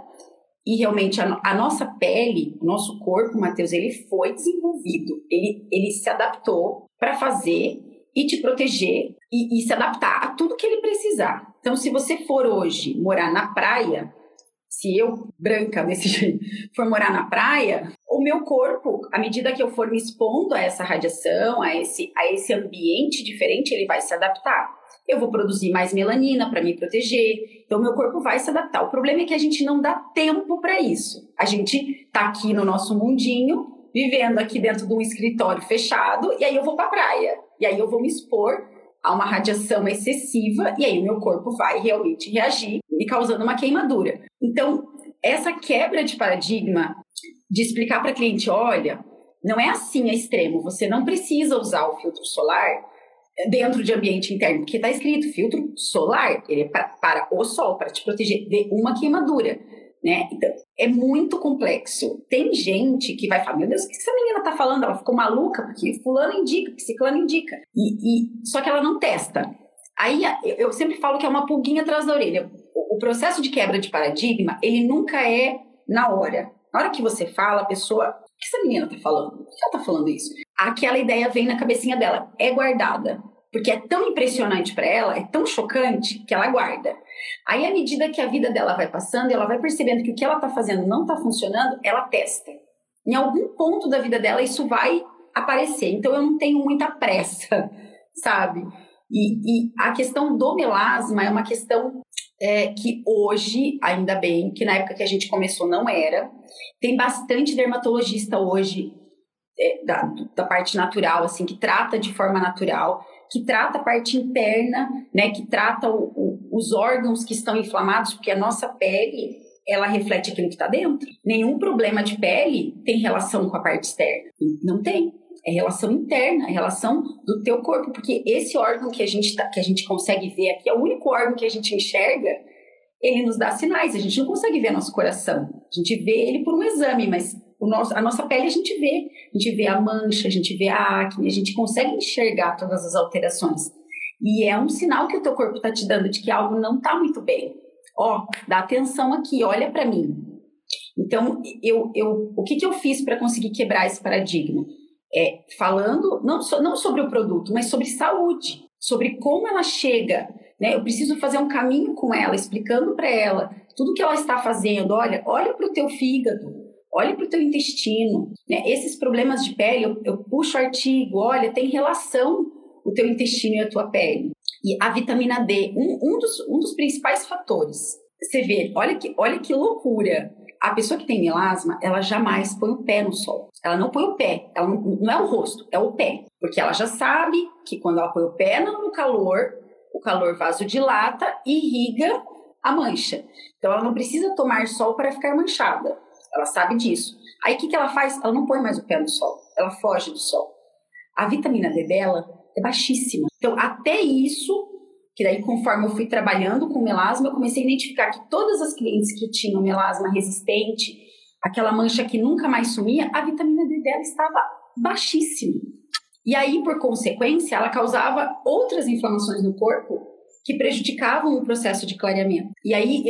e realmente a, a, nossa pele, o nosso corpo, Matheus, ele foi desenvolvido, ele, ele se adaptou para fazer e te proteger e, e, se adaptar a tudo que ele precisar. Então, se você for hoje morar na praia, se eu, branca desse jeito, for morar na praia, o meu corpo, à medida que eu for me expondo a essa radiação, a esse, a esse ambiente diferente, ele vai se adaptar eu vou produzir mais melanina para me proteger. Então, meu corpo vai se adaptar. O problema é que a gente não dá tempo para isso. A gente está aqui no nosso mundinho, vivendo aqui dentro de um escritório fechado, e aí eu vou para a praia. E aí eu vou me expor a uma radiação excessiva, e aí o meu corpo vai realmente reagir, me causando uma queimadura. Então, essa quebra de paradigma de explicar para cliente, olha, não é assim a extremo, você não precisa usar o filtro solar dentro de ambiente interno, porque está escrito filtro solar, ele é pra, para o sol, para te proteger de uma queimadura. Né? Então, é muito complexo. Tem gente que vai falar, meu Deus, o que essa menina está falando? Ela ficou maluca, porque fulano indica, porque ciclano indica. E, e, só que ela não testa. Aí, eu sempre falo que é uma pulguinha atrás da orelha. O, o processo de quebra de paradigma, ele nunca é na hora. Na hora que você fala, a pessoa, o que essa menina está falando? Por que ela está falando isso? Aquela ideia vem na cabecinha dela, é guardada porque é tão impressionante para ela, é tão chocante que ela guarda. Aí, à medida que a vida dela vai passando, ela vai percebendo que o que ela está fazendo não está funcionando, ela testa. Em algum ponto da vida dela, isso vai aparecer. Então, eu não tenho muita pressa, sabe? E, e a questão do melasma é uma questão é, que hoje, ainda bem, que na época que a gente começou não era. Tem bastante dermatologista hoje é, da, da parte natural, assim, que trata de forma natural que trata a parte interna, né, que trata o, o, os órgãos que estão inflamados, porque a nossa pele ela reflete aquilo que está dentro. Nenhum problema de pele tem relação com a parte externa. Não tem. É relação interna, é relação do teu corpo, porque esse órgão que a gente tá, que a gente consegue ver aqui é o único órgão que a gente enxerga. Ele nos dá sinais. A gente não consegue ver nosso coração. A gente vê ele por um exame, mas nosso, a nossa pele a gente vê. A gente vê a mancha, a gente vê a acne, a gente consegue enxergar todas as alterações. E é um sinal que o teu corpo está te dando de que algo não está muito bem. Ó, dá atenção aqui, olha para mim. Então, eu, eu, o que, que eu fiz para conseguir quebrar esse paradigma? É falando não, so, não sobre o produto, mas sobre saúde, sobre como ela chega. Né? Eu preciso fazer um caminho com ela, explicando para ela tudo que ela está fazendo. Olha, olha para o teu fígado, olhe para o teu intestino. Né? Esses problemas de pele, eu, eu puxo artigo, olha, tem relação o teu intestino e a tua pele. E a vitamina D, um, um, dos, um dos principais fatores. Você vê, olha que, olha que loucura. A pessoa que tem melasma, ela jamais põe o pé no sol. Ela não põe o pé, ela não, não é o rosto, é o pé. Porque ela já sabe que quando ela põe o pé no calor, o calor vasodilata e irriga a mancha. Então ela não precisa tomar sol para ficar manchada. Ela sabe disso. Aí o que, que ela faz? Ela não põe mais o pé no sol, ela foge do sol. A vitamina D dela é baixíssima. Então, até isso, que daí conforme eu fui trabalhando com melasma, eu comecei a identificar que todas as clientes que tinham melasma resistente, aquela mancha que nunca mais sumia, a vitamina D dela estava baixíssima. E aí, por consequência, ela causava outras inflamações no corpo que prejudicavam o processo de clareamento. E aí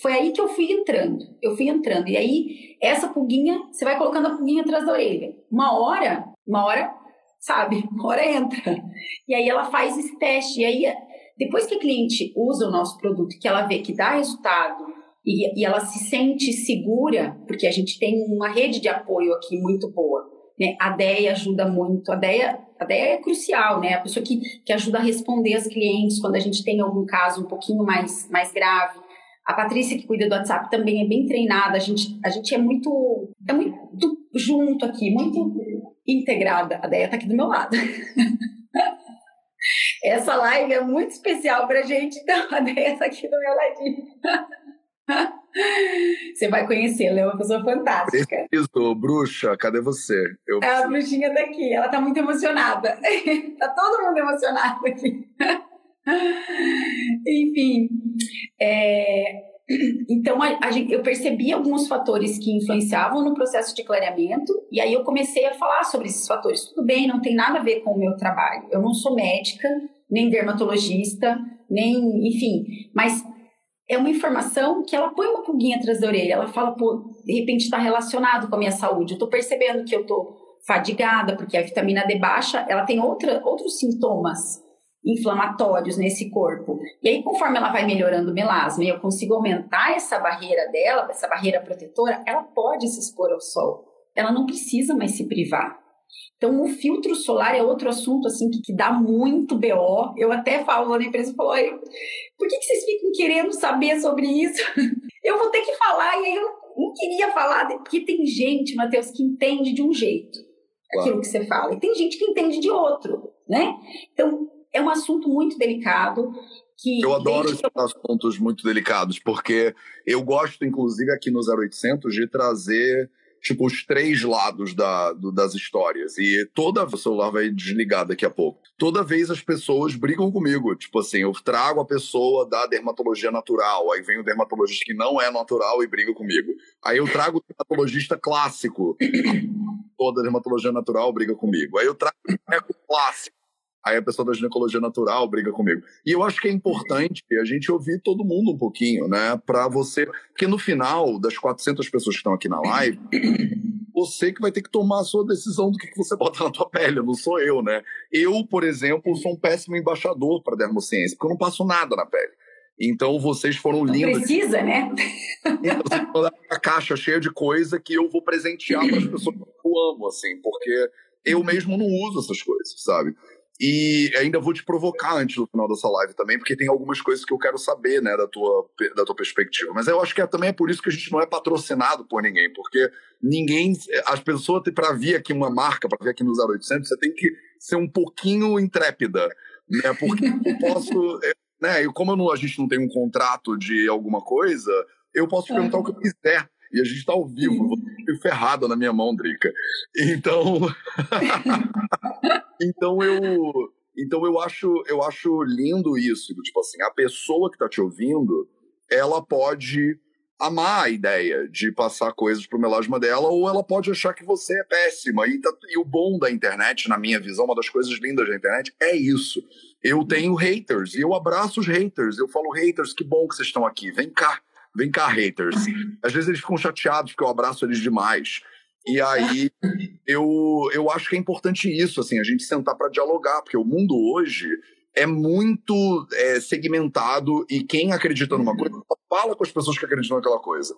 foi aí que eu fui entrando. Eu fui entrando. E aí essa pulguinha, você vai colocando a pulguinha atrás da orelha. Uma hora, uma hora, sabe? Uma hora entra. E aí ela faz esse teste. E aí depois que a cliente usa o nosso produto, que ela vê que dá resultado e, e ela se sente segura, porque a gente tem uma rede de apoio aqui muito boa né? A DEA ajuda muito. A DEA, a DEA é crucial, né? A pessoa que, que ajuda a responder as clientes quando a gente tem algum caso um pouquinho mais, mais grave. A Patrícia, que cuida do WhatsApp, também é bem treinada. A gente, a gente é muito, é muito junto aqui, muito integrada. A DEA tá aqui do meu lado. Essa live é muito especial pra gente, então a DEA tá aqui do meu ladinho. Você vai conhecê-la, é uma pessoa fantástica. Preciso, bruxa, cadê você? Eu... É a bruxinha daqui, ela tá muito emocionada. tá todo mundo emocionado aqui. Enfim, é, então a, a, eu percebi alguns fatores que influenciavam no processo de clareamento e aí eu comecei a falar sobre esses fatores. Tudo bem, não tem nada a ver com o meu trabalho. Eu não sou médica, nem dermatologista, nem, enfim, mas é uma informação que ela põe uma pulguinha atrás da orelha. Ela fala, pô, de repente está relacionado com a minha saúde. Eu estou percebendo que eu estou fadigada porque a vitamina D baixa, ela tem outra, outros sintomas inflamatórios nesse corpo. E aí, conforme ela vai melhorando o melasma e eu consigo aumentar essa barreira dela, essa barreira protetora, ela pode se expor ao sol. Ela não precisa mais se privar. Então, o filtro solar é outro assunto assim que, que dá muito BO. Eu até falo na empresa, falo, por que, que vocês ficam querendo saber sobre isso? eu vou ter que falar, e aí eu não queria falar, porque tem gente, Matheus, que entende de um jeito claro. aquilo que você fala, e tem gente que entende de outro, né? Então, é um assunto muito delicado. Que eu adoro esses assuntos muito delicados, porque eu gosto, inclusive, aqui no 0800, de trazer tipo os três lados da, do, das histórias. E toda o celular vai desligar daqui a pouco. Toda vez as pessoas brigam comigo. Tipo assim, eu trago a pessoa da dermatologia natural, aí vem o dermatologista que não é natural e briga comigo. Aí eu trago o dermatologista clássico. Toda dermatologia natural briga comigo. Aí eu trago o clássico Aí a pessoa da ginecologia natural briga comigo. E eu acho que é importante a gente ouvir todo mundo um pouquinho, né? Para você. Porque no final, das 400 pessoas que estão aqui na live, você que vai ter que tomar a sua decisão do que, você bota na tua pele, não sou eu, né? Eu, por exemplo, sou um péssimo embaixador para dermociência, porque eu não passo nada na pele. Então vocês foram não lindos. Precisa, né? Então, a caixa cheia de coisa que eu vou presentear para as pessoas que eu amo, assim, porque eu mesmo não uso essas coisas, sabe? E ainda vou te provocar antes do final dessa live também, porque tem algumas coisas que eu quero saber, né, da tua, da tua perspectiva. Mas eu acho que é, também é por isso que a gente não é patrocinado por ninguém, porque ninguém, as pessoas, para vir aqui uma marca, para vir aqui no 0800, você tem que ser um pouquinho intrépida, né, porque eu posso, é, né, e como não, a gente não tem um contrato de alguma coisa, eu posso perguntar o que eu quiser. E a gente está ao vivo, vou ferrada na minha mão, Drica. Então. então eu. Então eu acho, eu acho lindo isso. Tipo assim, a pessoa que está te ouvindo, ela pode amar a ideia de passar coisas pro melasma dela, ou ela pode achar que você é péssima. E, tá, e o bom da internet, na minha visão, uma das coisas lindas da internet, é isso. Eu tenho haters, e eu abraço os haters. Eu falo, haters, que bom que vocês estão aqui. Vem cá, vem cá, haters. Às vezes eles ficam chateados porque eu abraço eles demais. E aí eu, eu acho que é importante isso, assim, a gente sentar para dialogar, porque o mundo hoje é muito é, segmentado e quem acredita numa coisa fala com as pessoas que acreditam naquela coisa.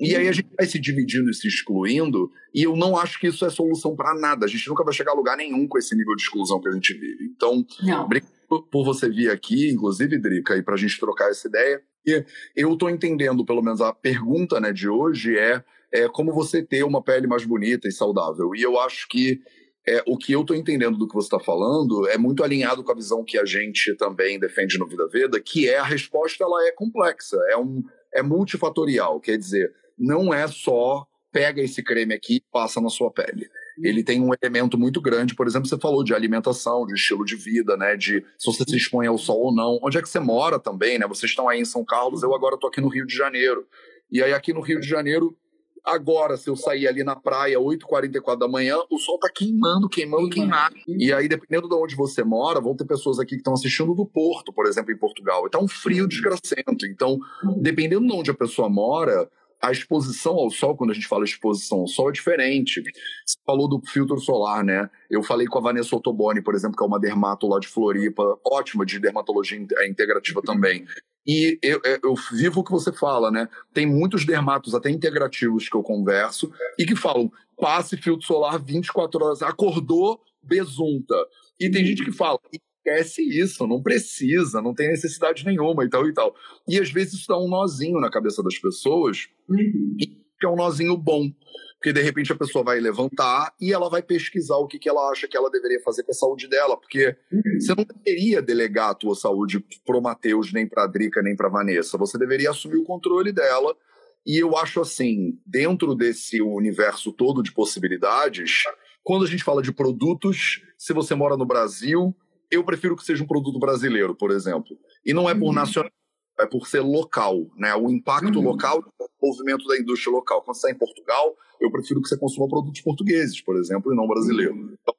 E aí a gente vai se dividindo e se excluindo, e eu não acho que isso é solução para nada. A gente nunca vai chegar a lugar nenhum com esse nível de exclusão que a gente vive. Então, obrigado por você vir aqui, inclusive, Drica, e para a gente trocar essa ideia. E eu estou entendendo, pelo menos a pergunta né, de hoje é, é como você ter uma pele mais bonita e saudável. E eu acho que é, o que eu estou entendendo do que você está falando é muito alinhado com a visão que a gente também defende no Vida Veda, que é a resposta ela é complexa, é, um, é multifatorial, quer dizer, não é só pega esse creme aqui e passa na sua pele ele tem um elemento muito grande, por exemplo, você falou de alimentação, de estilo de vida, né, de se você se expõe ao sol ou não, onde é que você mora também, né, vocês estão aí em São Carlos, eu agora estou aqui no Rio de Janeiro, e aí aqui no Rio de Janeiro, agora, se eu sair ali na praia, 8h44 da manhã, o sol tá queimando, queimando, queimando. E aí, dependendo de onde você mora, vão ter pessoas aqui que estão assistindo do Porto, por exemplo, em Portugal. E tá um frio desgracento. Então, dependendo de onde a pessoa mora, a exposição ao sol, quando a gente fala exposição ao sol, é diferente. Você falou do filtro solar, né? Eu falei com a Vanessa Ottoboni, por exemplo, que é uma dermato lá de Floripa, ótima de dermatologia é integrativa também. E eu, eu, vivo o que você fala, né? Tem muitos dermatos, até integrativos, que eu converso, e que falam: passe filtro solar 24 horas, acordou, besunta. E tem gente que fala: esquece isso, não precisa, não tem necessidade nenhuma e tal e tal. E às vezes isso dá um nozinho na cabeça das pessoas, uhum. que é um nozinho bom. Porque de repente a pessoa vai levantar e ela vai pesquisar o que, que ela acha que ela deveria fazer com a saúde dela. Porque uhum. você não deveria delegar a tua saúde pro Matheus, nem pra Drica, nem pra Vanessa. Você deveria assumir o controle dela E eu acho assim, dentro desse universo todo de possibilidades, quando a gente fala de produtos, se você mora no Brasil, eu prefiro que seja um produto brasileiro, por exemplo. E não é por uhum. nacional, é por ser local, né? O impacto uhum. local do movimento da indústria local. Quando você está em Portugal, eu prefiro que você consuma produtos portugueses, por exemplo, e não brasileiros. Uhum. Então,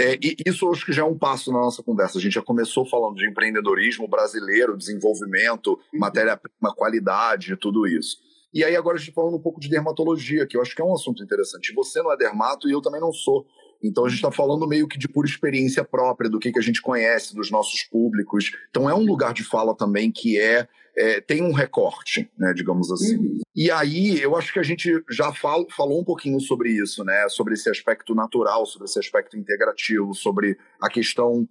é, e isso acho que já é um passo na nossa conversa. A gente já começou falando de empreendedorismo brasileiro, desenvolvimento, uhum. matéria-prima, qualidade, tudo isso. E aí agora a gente tá falando um pouco de dermatologia, que eu acho que é um assunto interessante. Você não é dermato e eu também não sou. Então a gente está falando meio que de pura experiência própria, do que, que a gente conhece, dos nossos públicos. Então é um lugar de fala também que é, é tem um recorte, né, digamos assim. Uhum. E aí eu acho que a gente já falo, falou um pouquinho sobre isso, né, sobre esse aspecto natural, sobre esse aspecto integrativo, sobre a questão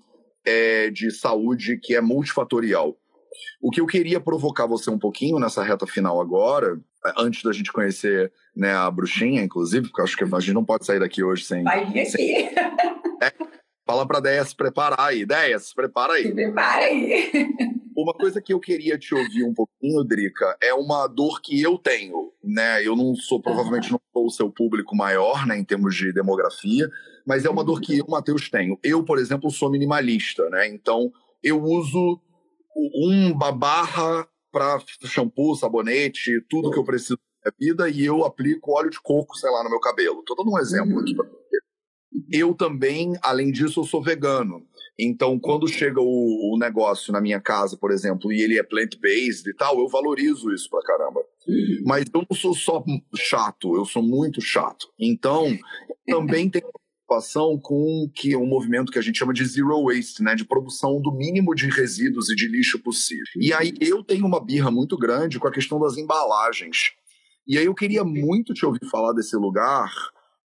é, de saúde que é multifatorial. O que eu queria provocar você um pouquinho nessa reta final agora, antes da gente conhecer né, a bruxinha, inclusive, porque acho que a gente não pode sair daqui hoje sem. Vai vir sem... aqui. É, fala pra Deia se preparar aí. Deia, se prepara aí. Se prepara aí. Uma coisa que eu queria te ouvir um pouquinho, Drica, é uma dor que eu tenho, né? Eu não sou, provavelmente não sou o seu público maior, né, em termos de demografia, mas é uma dor que eu, Matheus, tenho. Eu, por exemplo, sou minimalista, né? Então, eu uso um barra para shampoo, sabonete, tudo que eu preciso vida e eu aplico óleo de coco, sei lá, no meu cabelo. Estou dando um exemplo aqui para você. Eu também, além disso, eu sou vegano. Então, quando chega o, o, negócio na minha casa, por exemplo, e ele é plant-based e tal, eu valorizo isso pra caramba. Mas eu não sou só chato, eu sou muito chato. Então, também tenho preocupação com que um movimento que a gente chama de zero waste, né, de produção do mínimo de resíduos e de lixo possível. E aí eu tenho uma birra muito grande com a questão das embalagens. E aí eu queria muito te ouvir falar desse lugar,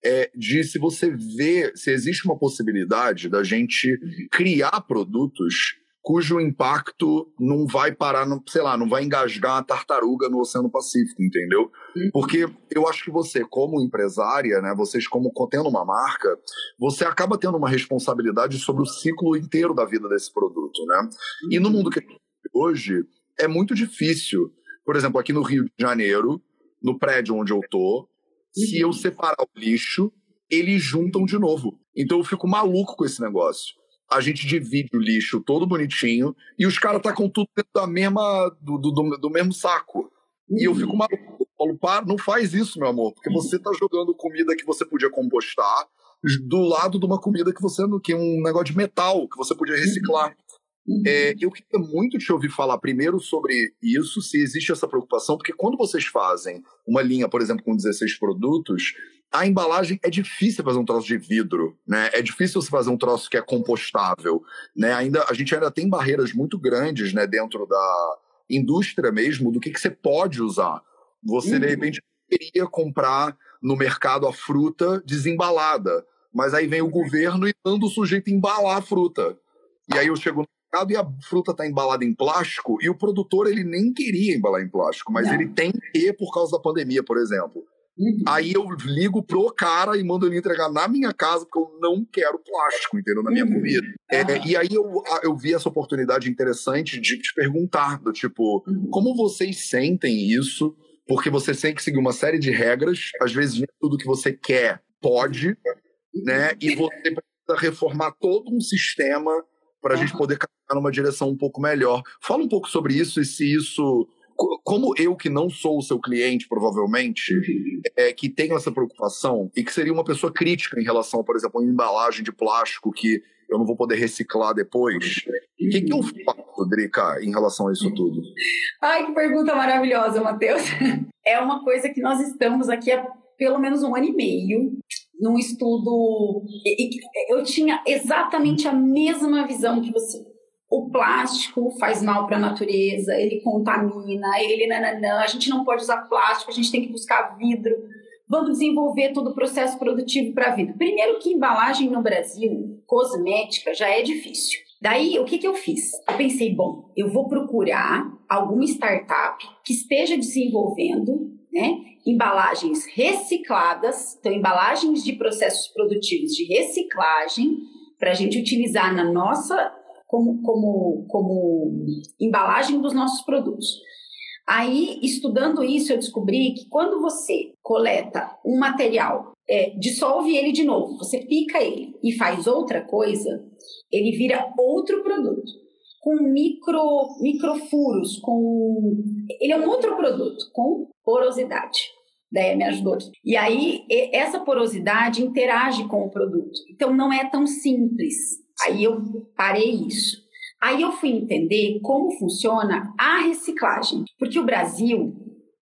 é, de se você vê, se existe uma possibilidade da gente criar produtos cujo impacto não vai parar, no, sei lá, não vai engasgar a tartaruga no Oceano Pacífico, entendeu? Uhum. Porque eu acho que você, como empresária, né, vocês como tendo uma marca, você acaba tendo uma responsabilidade sobre o ciclo inteiro da vida desse produto, né? E no uhum. mundo que hoje é muito difícil. Por exemplo, aqui no Rio de Janeiro, no prédio onde eu tô, se eu uhum. separar o lixo, eles juntam de novo. Então eu fico maluco com esse negócio a gente divide o lixo todo bonitinho e os caras tacam tudo dentro da mesma, do, do, do mesmo saco. E eu fico uhum. maluco. Paulo, para, não faz isso, meu amor, porque você tá jogando comida que você podia compostar do lado de uma comida que você que é um negócio de metal que você podia reciclar. Uhum. É, eu queria muito te ouvir falar primeiro sobre isso, se existe essa preocupação, porque quando vocês fazem uma linha, por exemplo, com 16 produtos, a embalagem é difícil fazer um troço de vidro, né? É difícil você fazer um troço que é compostável, né? Ainda a gente ainda tem barreiras muito grandes, né, dentro da indústria mesmo do que, que você pode usar. Você uhum. de repente queria comprar no mercado a fruta desembalada, mas aí vem o governo e manda o sujeito embalar a fruta. E aí eu chego no mercado e a fruta está embalada em plástico e o produtor ele nem queria embalar em plástico, mas Não. ele tem que por causa da pandemia, por exemplo. Uhum. Aí eu ligo pro cara e mando ele entregar na minha casa, porque eu não quero plástico, entendeu? Na minha uhum. comida. É, e aí eu, eu vi essa oportunidade interessante de te perguntar, do tipo, uhum. como vocês sentem isso? Porque você tem que seguir uma série de regras, às vezes nem tudo que você quer pode, né? E você precisa reformar todo um sistema para a gente poder caminhar numa direção um pouco melhor. Fala um pouco sobre isso e se isso como eu que não sou o seu cliente, provavelmente, é, que tenho essa preocupação e que seria uma pessoa crítica em relação, por exemplo, a uma embalagem de plástico que eu não vou poder reciclar depois. O que, que eu faço, Drica, em relação a isso tudo? Ai, que pergunta maravilhosa, Matheus. É uma coisa que nós estamos aqui há pelo menos um ano e meio num estudo. Eu tinha exatamente a mesma visão que você o plástico faz mal para a natureza, ele contamina, ele nananã, a gente não pode usar plástico, a gente tem que buscar vidro. Vamos desenvolver todo o processo produtivo para a vida. Primeiro que embalagem no Brasil, cosmética, já é difícil. Daí, o que, que eu fiz? Eu pensei, bom, eu vou procurar alguma startup que esteja desenvolvendo né, embalagens recicladas, então embalagens de processos produtivos de reciclagem, para a gente utilizar na nossa como, como, como embalagem dos nossos produtos. Aí, estudando isso, eu descobri que quando você coleta um material, é, dissolve ele de novo, você pica ele e faz outra coisa, ele vira outro produto com micro microfuros, com ele é um outro produto com porosidade. Daí me ajudou. E aí essa porosidade interage com o produto. Então não é tão simples. Aí eu parei isso. Aí eu fui entender como funciona a reciclagem, porque o Brasil,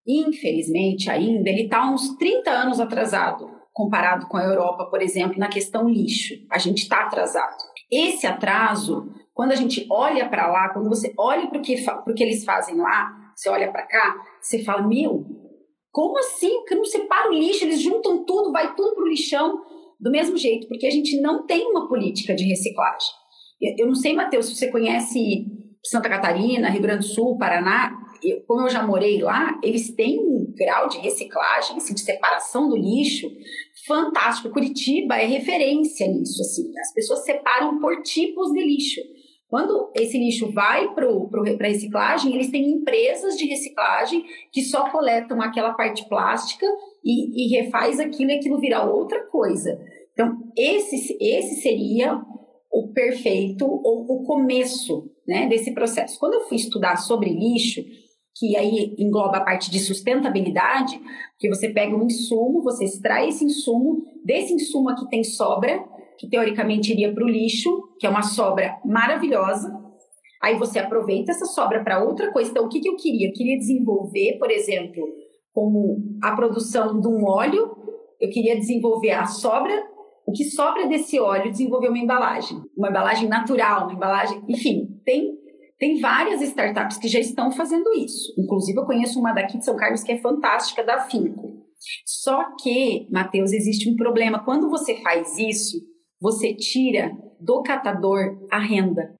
infelizmente ainda, ele está uns 30 anos atrasado comparado com a Europa, por exemplo, na questão lixo. A gente está atrasado. Esse atraso, quando a gente olha para lá, quando você olha para o que, que eles fazem lá, você olha para cá, você fala, meu, como assim? Que não separa o lixo, eles juntam tudo, vai tudo para o lixão do mesmo jeito, porque a gente não tem uma política de reciclagem. Eu não sei, Matheus, se você conhece Santa Catarina, Rio Grande do Sul, Paraná, eu, como eu já morei lá, eles têm um grau de reciclagem, assim, de separação do lixo fantástico. Curitiba é referência nisso, assim. As pessoas separam por tipos de lixo. Quando esse lixo vai para reciclagem, eles têm empresas de reciclagem que só coletam aquela parte plástica e, e refaz aquilo e aquilo virar outra coisa. Então, esse, esse seria o perfeito ou o começo né, desse processo. Quando eu fui estudar sobre lixo, que aí engloba a parte de sustentabilidade, que você pega um insumo, você extrai esse insumo, desse insumo aqui tem sobra, que teoricamente iria para o lixo, que é uma sobra maravilhosa. Aí você aproveita essa sobra para outra coisa. Então, o que, que eu queria? Eu queria desenvolver, por exemplo, como a produção de um óleo, eu queria desenvolver a sobra, o que sobra desse óleo, desenvolver uma embalagem, uma embalagem natural, uma embalagem, enfim, tem tem várias startups que já estão fazendo isso. Inclusive, eu conheço uma daqui de São Carlos que é fantástica, da Finco. Só que, Matheus, existe um problema. Quando você faz isso, você tira do catador a renda.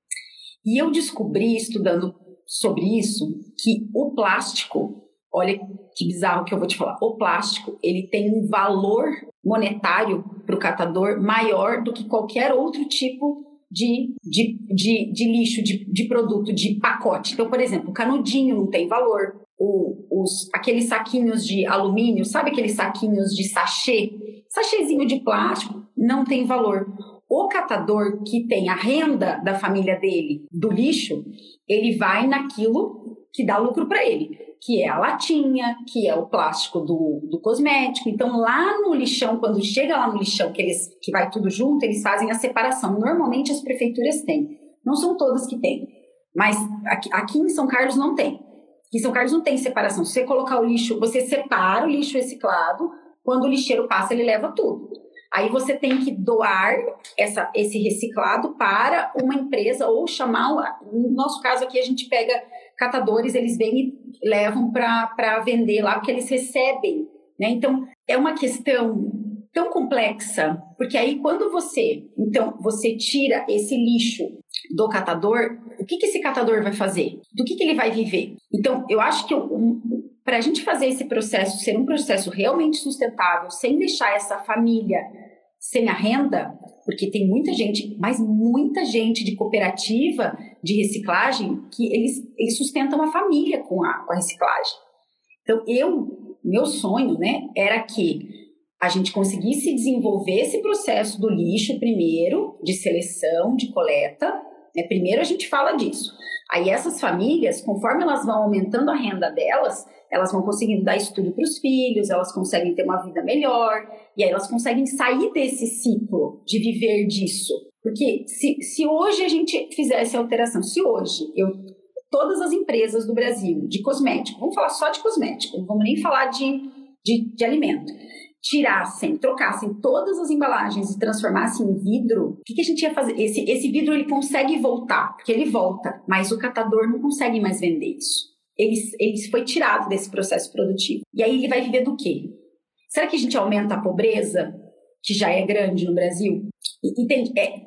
E eu descobri, estudando sobre isso, que o plástico, olha que bizarro que eu vou te falar, o plástico, ele tem um valor monetário para o catador maior do que qualquer outro tipo de, de, de, de lixo, de, de produto, de pacote. Então, por exemplo, o canudinho não tem valor, o, os, aqueles saquinhos de alumínio, sabe aqueles saquinhos de sachê? Sachêzinho de plástico não tem valor. O catador que tem a renda da família dele do lixo, ele vai naquilo que dá lucro para ele que é a latinha, que é o plástico do, do cosmético. Então, lá no lixão, quando chega lá no lixão, que, eles, que vai tudo junto, eles fazem a separação. Normalmente as prefeituras têm. Não são todas que têm. Mas aqui, aqui em São Carlos não tem. Aqui em São Carlos não tem separação. Se você colocar o lixo, você separa o lixo reciclado, quando o lixeiro passa, ele leva tudo. Aí você tem que doar essa, esse reciclado para uma empresa ou chamar. No nosso caso aqui, a gente pega catadores, eles vêm e levam para vender lá, porque eles recebem. Né? Então, é uma questão tão complexa, porque aí quando você, então, você tira esse lixo do catador, o que, que esse catador vai fazer? Do que, que ele vai viver? Então, eu acho que para a gente fazer esse processo ser um processo realmente sustentável, sem deixar essa família sem a renda, porque tem muita gente, mas muita gente de cooperativa de reciclagem que eles, eles sustentam a família com a, com a reciclagem. Então, eu, meu sonho, né, era que a gente conseguisse desenvolver esse processo do lixo primeiro, de seleção, de coleta. Né? Primeiro a gente fala disso. Aí essas famílias, conforme elas vão aumentando a renda delas, elas vão conseguindo dar estudo para os filhos, elas conseguem ter uma vida melhor, e aí elas conseguem sair desse ciclo de viver disso. Porque se, se hoje a gente fizesse alteração, se hoje eu todas as empresas do Brasil de cosmético, vamos falar só de cosmético, não vamos nem falar de, de, de alimento, tirassem, trocassem todas as embalagens e transformassem em vidro, o que, que, a gente ia fazer? Esse, esse vidro ele consegue voltar, porque ele volta, mas o catador não consegue mais vender isso ele, ele foi tirado desse processo produtivo. E aí ele vai viver do quê? Será que a gente aumenta a pobreza, que já é grande no Brasil? Entende? É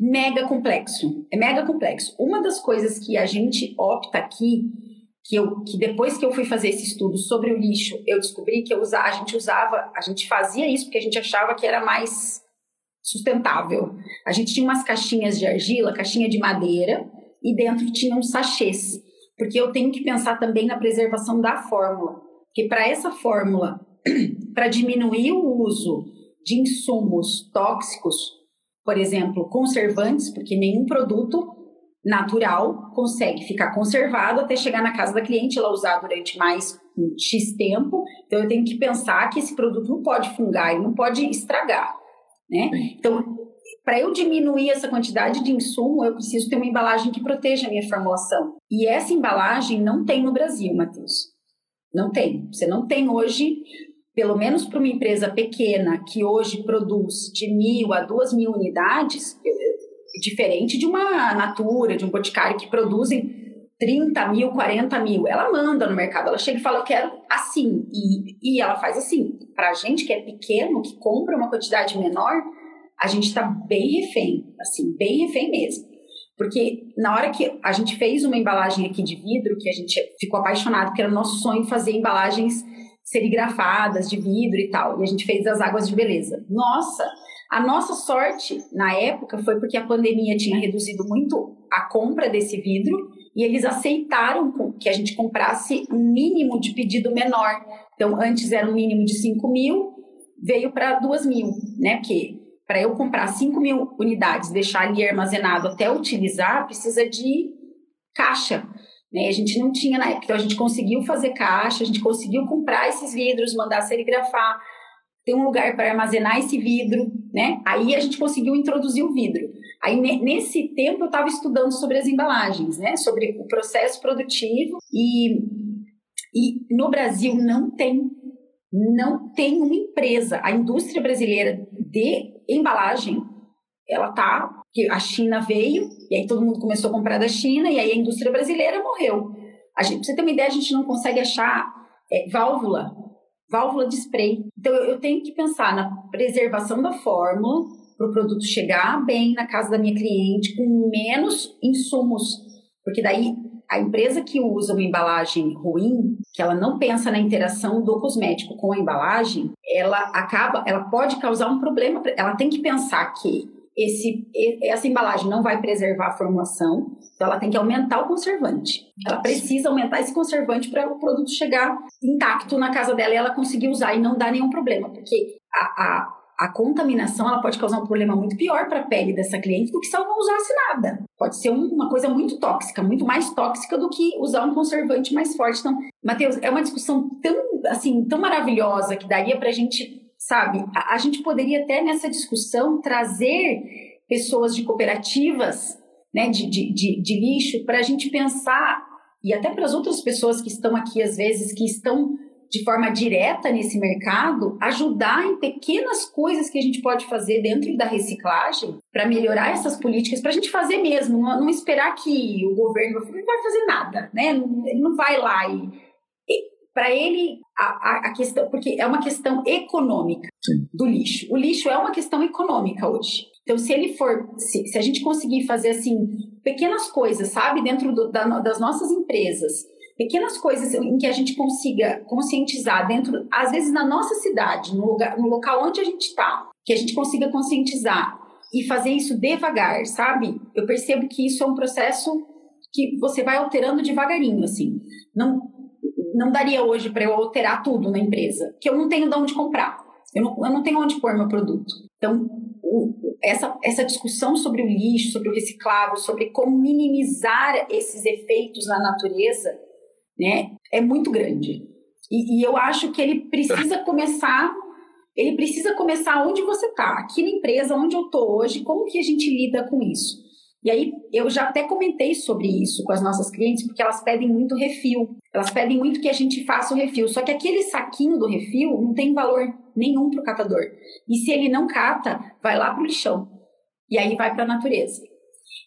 mega complexo. É mega complexo. Uma das coisas que a gente opta aqui, que, eu, que depois que eu fui fazer esse estudo sobre o lixo, eu descobri que eu a gente usava, a gente fazia isso porque a gente achava que era mais sustentável. A gente tinha umas caixinhas de argila, caixinha de madeira, e dentro tinham sachês. porque eu tenho que pensar também na preservação da fórmula. Porque para essa fórmula, para diminuir o uso de insumos tóxicos, por exemplo, conservantes, porque nenhum produto natural consegue ficar conservado até chegar na casa da cliente, ela usar durante mais um X tempo. Então eu tenho que pensar que esse produto não pode fungar, ele não pode estragar, né? Então, para eu diminuir essa quantidade de insumo, eu preciso ter uma embalagem que proteja a minha formulação. E essa embalagem não tem no Brasil, Matheus. Não tem. Você não tem hoje, pelo menos para uma empresa pequena que hoje produz de mil a duas mil unidades, diferente de uma Natura, de um Boticário que produzem 30 mil, 40 mil. Ela manda no mercado, ela chega e fala, eu quero assim. E, e ela faz assim. Para a gente que é pequeno, que compra uma quantidade menor, a gente está bem refém, assim, bem refém mesmo. Porque na hora que a gente fez uma embalagem aqui de vidro, que a gente ficou apaixonado, porque era o nosso sonho fazer embalagens serigrafadas de vidro e tal. E a gente fez as águas de beleza. Nossa, a nossa sorte na época foi porque a pandemia tinha reduzido muito a compra desse vidro e eles aceitaram que a gente comprasse um mínimo de pedido menor. Então, antes era um mínimo de 5 mil, veio para 2 mil, né? Porque para eu comprar 5 mil unidades, deixar ali armazenado até utilizar, precisa de caixa. Né? A gente não tinha na época, então a gente conseguiu fazer caixa, a gente conseguiu comprar esses vidros, mandar serigrafar, ter um lugar para armazenar esse vidro, né? Aí a gente conseguiu introduzir o vidro. Aí nesse tempo eu estava estudando sobre as embalagens, né? Sobre o processo produtivo e, e no Brasil não tem não tem uma empresa, a indústria brasileira de embalagem, ela tá, que a China veio e aí todo mundo começou a comprar da China e aí a indústria brasileira morreu. A gente, pra você ter uma ideia, a gente não consegue achar é, válvula válvula de spray. Então eu tenho que pensar na preservação da fórmula para o produto chegar bem na casa da minha cliente com menos insumos, porque daí a empresa que usa uma embalagem ruim, que ela não pensa na interação do cosmético com a embalagem, ela acaba, ela pode causar um problema. Ela tem que pensar que esse, essa embalagem não vai preservar a formulação, então ela tem que aumentar o conservante. Ela precisa aumentar esse conservante para o produto chegar intacto na casa dela e ela conseguir usar e não dar nenhum problema, porque a, a, a contaminação ela pode causar um problema muito pior para a pele dessa cliente do que se ela não usasse nada. Pode ser uma coisa muito tóxica, muito mais tóxica do que usar um conservante mais forte. Então, Matheus, é uma discussão tão assim tão maravilhosa que daria para a gente sabe? A, a gente poderia até nessa discussão trazer pessoas de cooperativas né, de, de, de, de lixo para a gente pensar, e até para as outras pessoas que estão aqui, às vezes, que estão de forma direta nesse mercado, ajudar em pequenas coisas que a gente pode fazer dentro da reciclagem para melhorar essas políticas, para a gente fazer mesmo, não, não, esperar que o governo não vai fazer nada, né? Ele não vai lá e para ele a, a, questão, porque é uma questão econômica Sim. do lixo. O lixo é uma questão econômica hoje. Então, se ele for, se, se a gente conseguir fazer assim pequenas coisas, sabe, dentro do, da, das nossas empresas, pequenas coisas em que a gente consiga conscientizar dentro, às vezes na nossa cidade, no, lugar, no local onde a gente está, que a gente consiga conscientizar e fazer isso devagar, sabe? Eu percebo que isso é um processo que você vai alterando devagarinho, assim. Não, não daria hoje para eu alterar tudo na empresa, que eu não tenho de onde comprar. Eu não, eu não tenho onde pôr meu produto. Então, o, essa, essa discussão sobre o lixo, sobre o reciclável, sobre como minimizar esses efeitos na natureza, né, é muito grande. E, e eu acho que ele precisa começar, ele precisa começar onde você está, aqui na empresa, onde eu estou hoje, como que a gente lida com isso. E aí eu já até comentei sobre isso com as nossas clientes, porque elas pedem muito refil. Elas pedem muito que a gente faça o refil. Só que aquele saquinho do refil não tem valor nenhum para o catador. E se ele não cata, vai lá para o lixão. E aí vai para a natureza.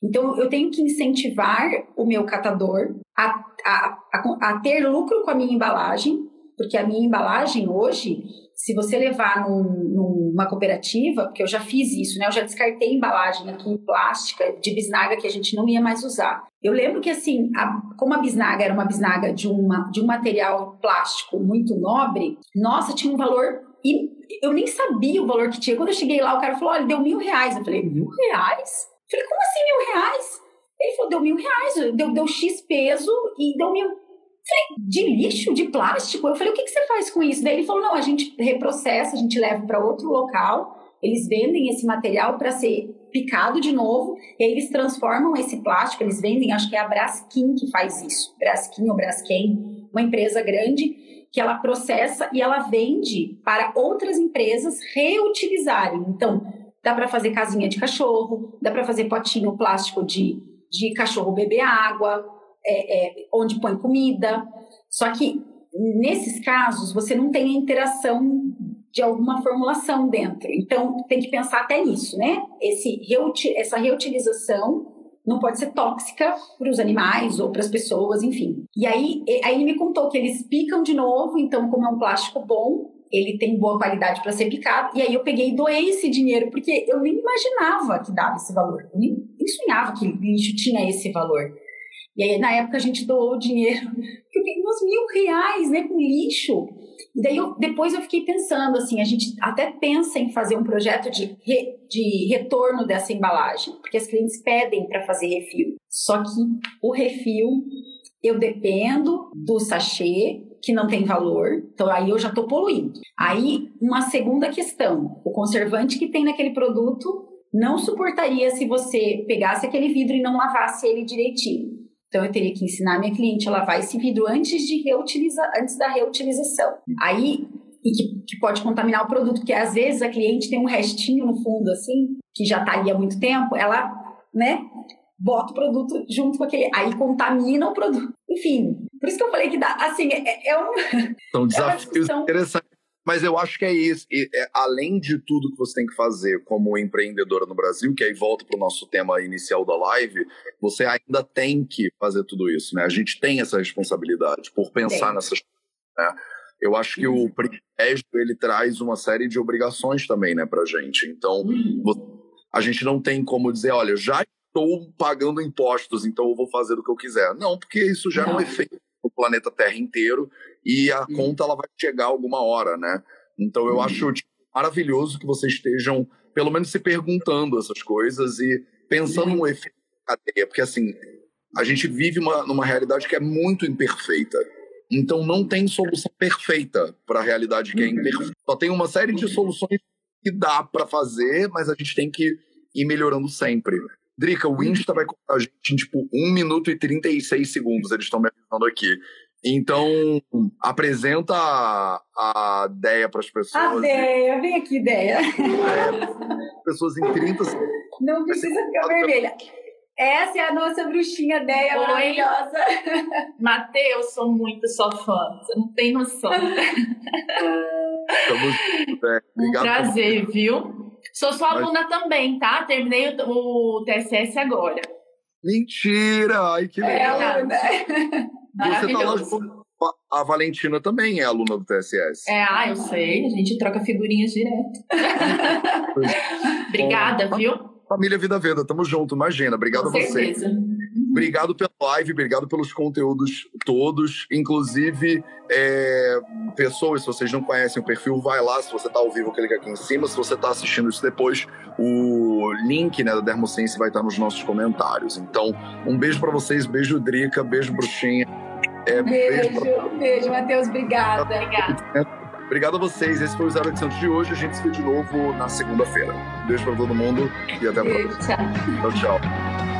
Então eu tenho que incentivar o meu catador a, a, a, a ter lucro com a minha embalagem, porque a minha embalagem hoje se você levar num, numa cooperativa, porque eu já fiz isso, né? Eu já descartei embalagem aqui plástica de bisnaga que a gente não ia mais usar. Eu lembro que assim, a, como a bisnaga era uma bisnaga de, uma, de um material plástico muito nobre, nossa, tinha um valor e eu nem sabia o valor que tinha. Quando eu cheguei lá, o cara falou: olha, deu mil reais. Eu falei, mil reais? Eu falei, como assim mil reais? Ele falou, deu mil reais, deu, deu X peso e deu mil. Falei, de lixo, de plástico? Eu falei, o que, que você faz com isso? Daí ele falou, não, a gente reprocessa, a gente leva para outro local, eles vendem esse material para ser picado de novo, e aí eles transformam esse plástico, eles vendem, acho que é a Braskin que faz isso, Braskin ou Braskem, uma empresa grande, que ela processa e ela vende para outras empresas reutilizarem. Então, dá para fazer casinha de cachorro, dá para fazer potinho plástico de, de cachorro beber água, é, é, onde põe comida. Só que nesses casos você não tem a interação de alguma formulação dentro. Então tem que pensar até nisso, né? Esse essa reutilização não pode ser tóxica para os animais ou para as pessoas, enfim. E aí, aí ele me contou que eles picam de novo, então como é um plástico bom, ele tem boa qualidade para ser picado. E aí eu peguei e doei esse dinheiro, porque eu nem imaginava que dava esse valor. Eu nem, nem sonhava que lixo tinha esse valor. E aí, na época, a gente doou dinheiro, eu peguei uns mil reais, né, com lixo. E daí, eu, depois eu fiquei pensando, assim, a gente até pensa em fazer um projeto de, re, de retorno dessa embalagem, porque as clientes pedem para fazer refil. Só que o refil, eu dependo do sachê, que não tem valor, então aí eu já estou poluindo. Aí, uma segunda questão, o conservante que tem naquele produto não suportaria se você pegasse aquele vidro e não lavasse ele direitinho. Então eu teria que ensinar minha cliente a lavar esse vidro antes de reutilizar, antes da reutilização. Aí e que, que, pode contaminar o produto, porque às vezes a cliente tem um restinho no fundo assim, que já está ali há muito tempo, ela, né, bota o produto junto com aquele, aí contamina o produto. Enfim, por isso que eu falei que dá, assim, é, é um são desafios é interessantes mas eu acho que é isso. E, é, além de tudo que você tem que fazer como empreendedora no Brasil, que aí volta para o nosso tema inicial da live, você ainda tem que fazer tudo isso, né? A gente tem essa responsabilidade por pensar tem. nessas coisas, né? Eu acho que uhum. o privilégio ele traz uma série de obrigações também, né, para gente. Então, uhum. a gente não tem como dizer, olha, já estou pagando impostos, então eu vou fazer o que eu quiser. Não, porque isso gera não. um efeito no planeta Terra inteiro e a Sim. conta ela vai chegar alguma hora, né? Então eu acho tipo, maravilhoso que vocês estejam, pelo menos, se perguntando essas coisas e pensando no efeito cadeia, porque assim, a gente vive uma, numa realidade que é muito imperfeita. Então não tem solução perfeita para a realidade que é uhum. imperfeita. Só tem uma série de soluções que dá para fazer, mas a gente tem que ir melhorando sempre. Drica, o Insta vai contar a gente em tipo 1 minuto e 36 segundos, eles estão me avisando aqui. Então, apresenta a, a ideia para as pessoas. A ideia, vem aqui, ideia. É, pessoas em 30 segundos. Não precisa ficar vermelha. Essa é a nossa bruxinha ideia maravilhosa. Matheus, sou muito sua fã. Você não tem noção. Estamos, é, um prazer, viu? Sou sua Mas... aluna também, tá? Terminei o, o TSS agora. Mentira! Ai, que legal. É, aluna. Você tá a Valentina também é aluna do TSS. É, ah, eu sei. A gente troca figurinhas direto. Obrigada, Bom, viu? Família Vida Veda, tamo junto, imagina. Obrigado Com a você. Uhum. Obrigado pela live, obrigado pelos conteúdos todos. Inclusive, é, pessoas, se vocês não conhecem o perfil, vai lá. Se você está ao vivo, clica aqui em cima. Se você está assistindo isso depois, o link né, da Dermosense vai estar nos nossos comentários. Então, um beijo para vocês, beijo Drica, beijo Bruxinha. É, beijo, beijo, pra... beijo Matheus, obrigada. Obrigada. Obrigado a vocês. Esse foi o 0800 de hoje. A gente se vê de novo na segunda-feira. Beijo para todo mundo e até a próxima. Tchau, tchau. tchau.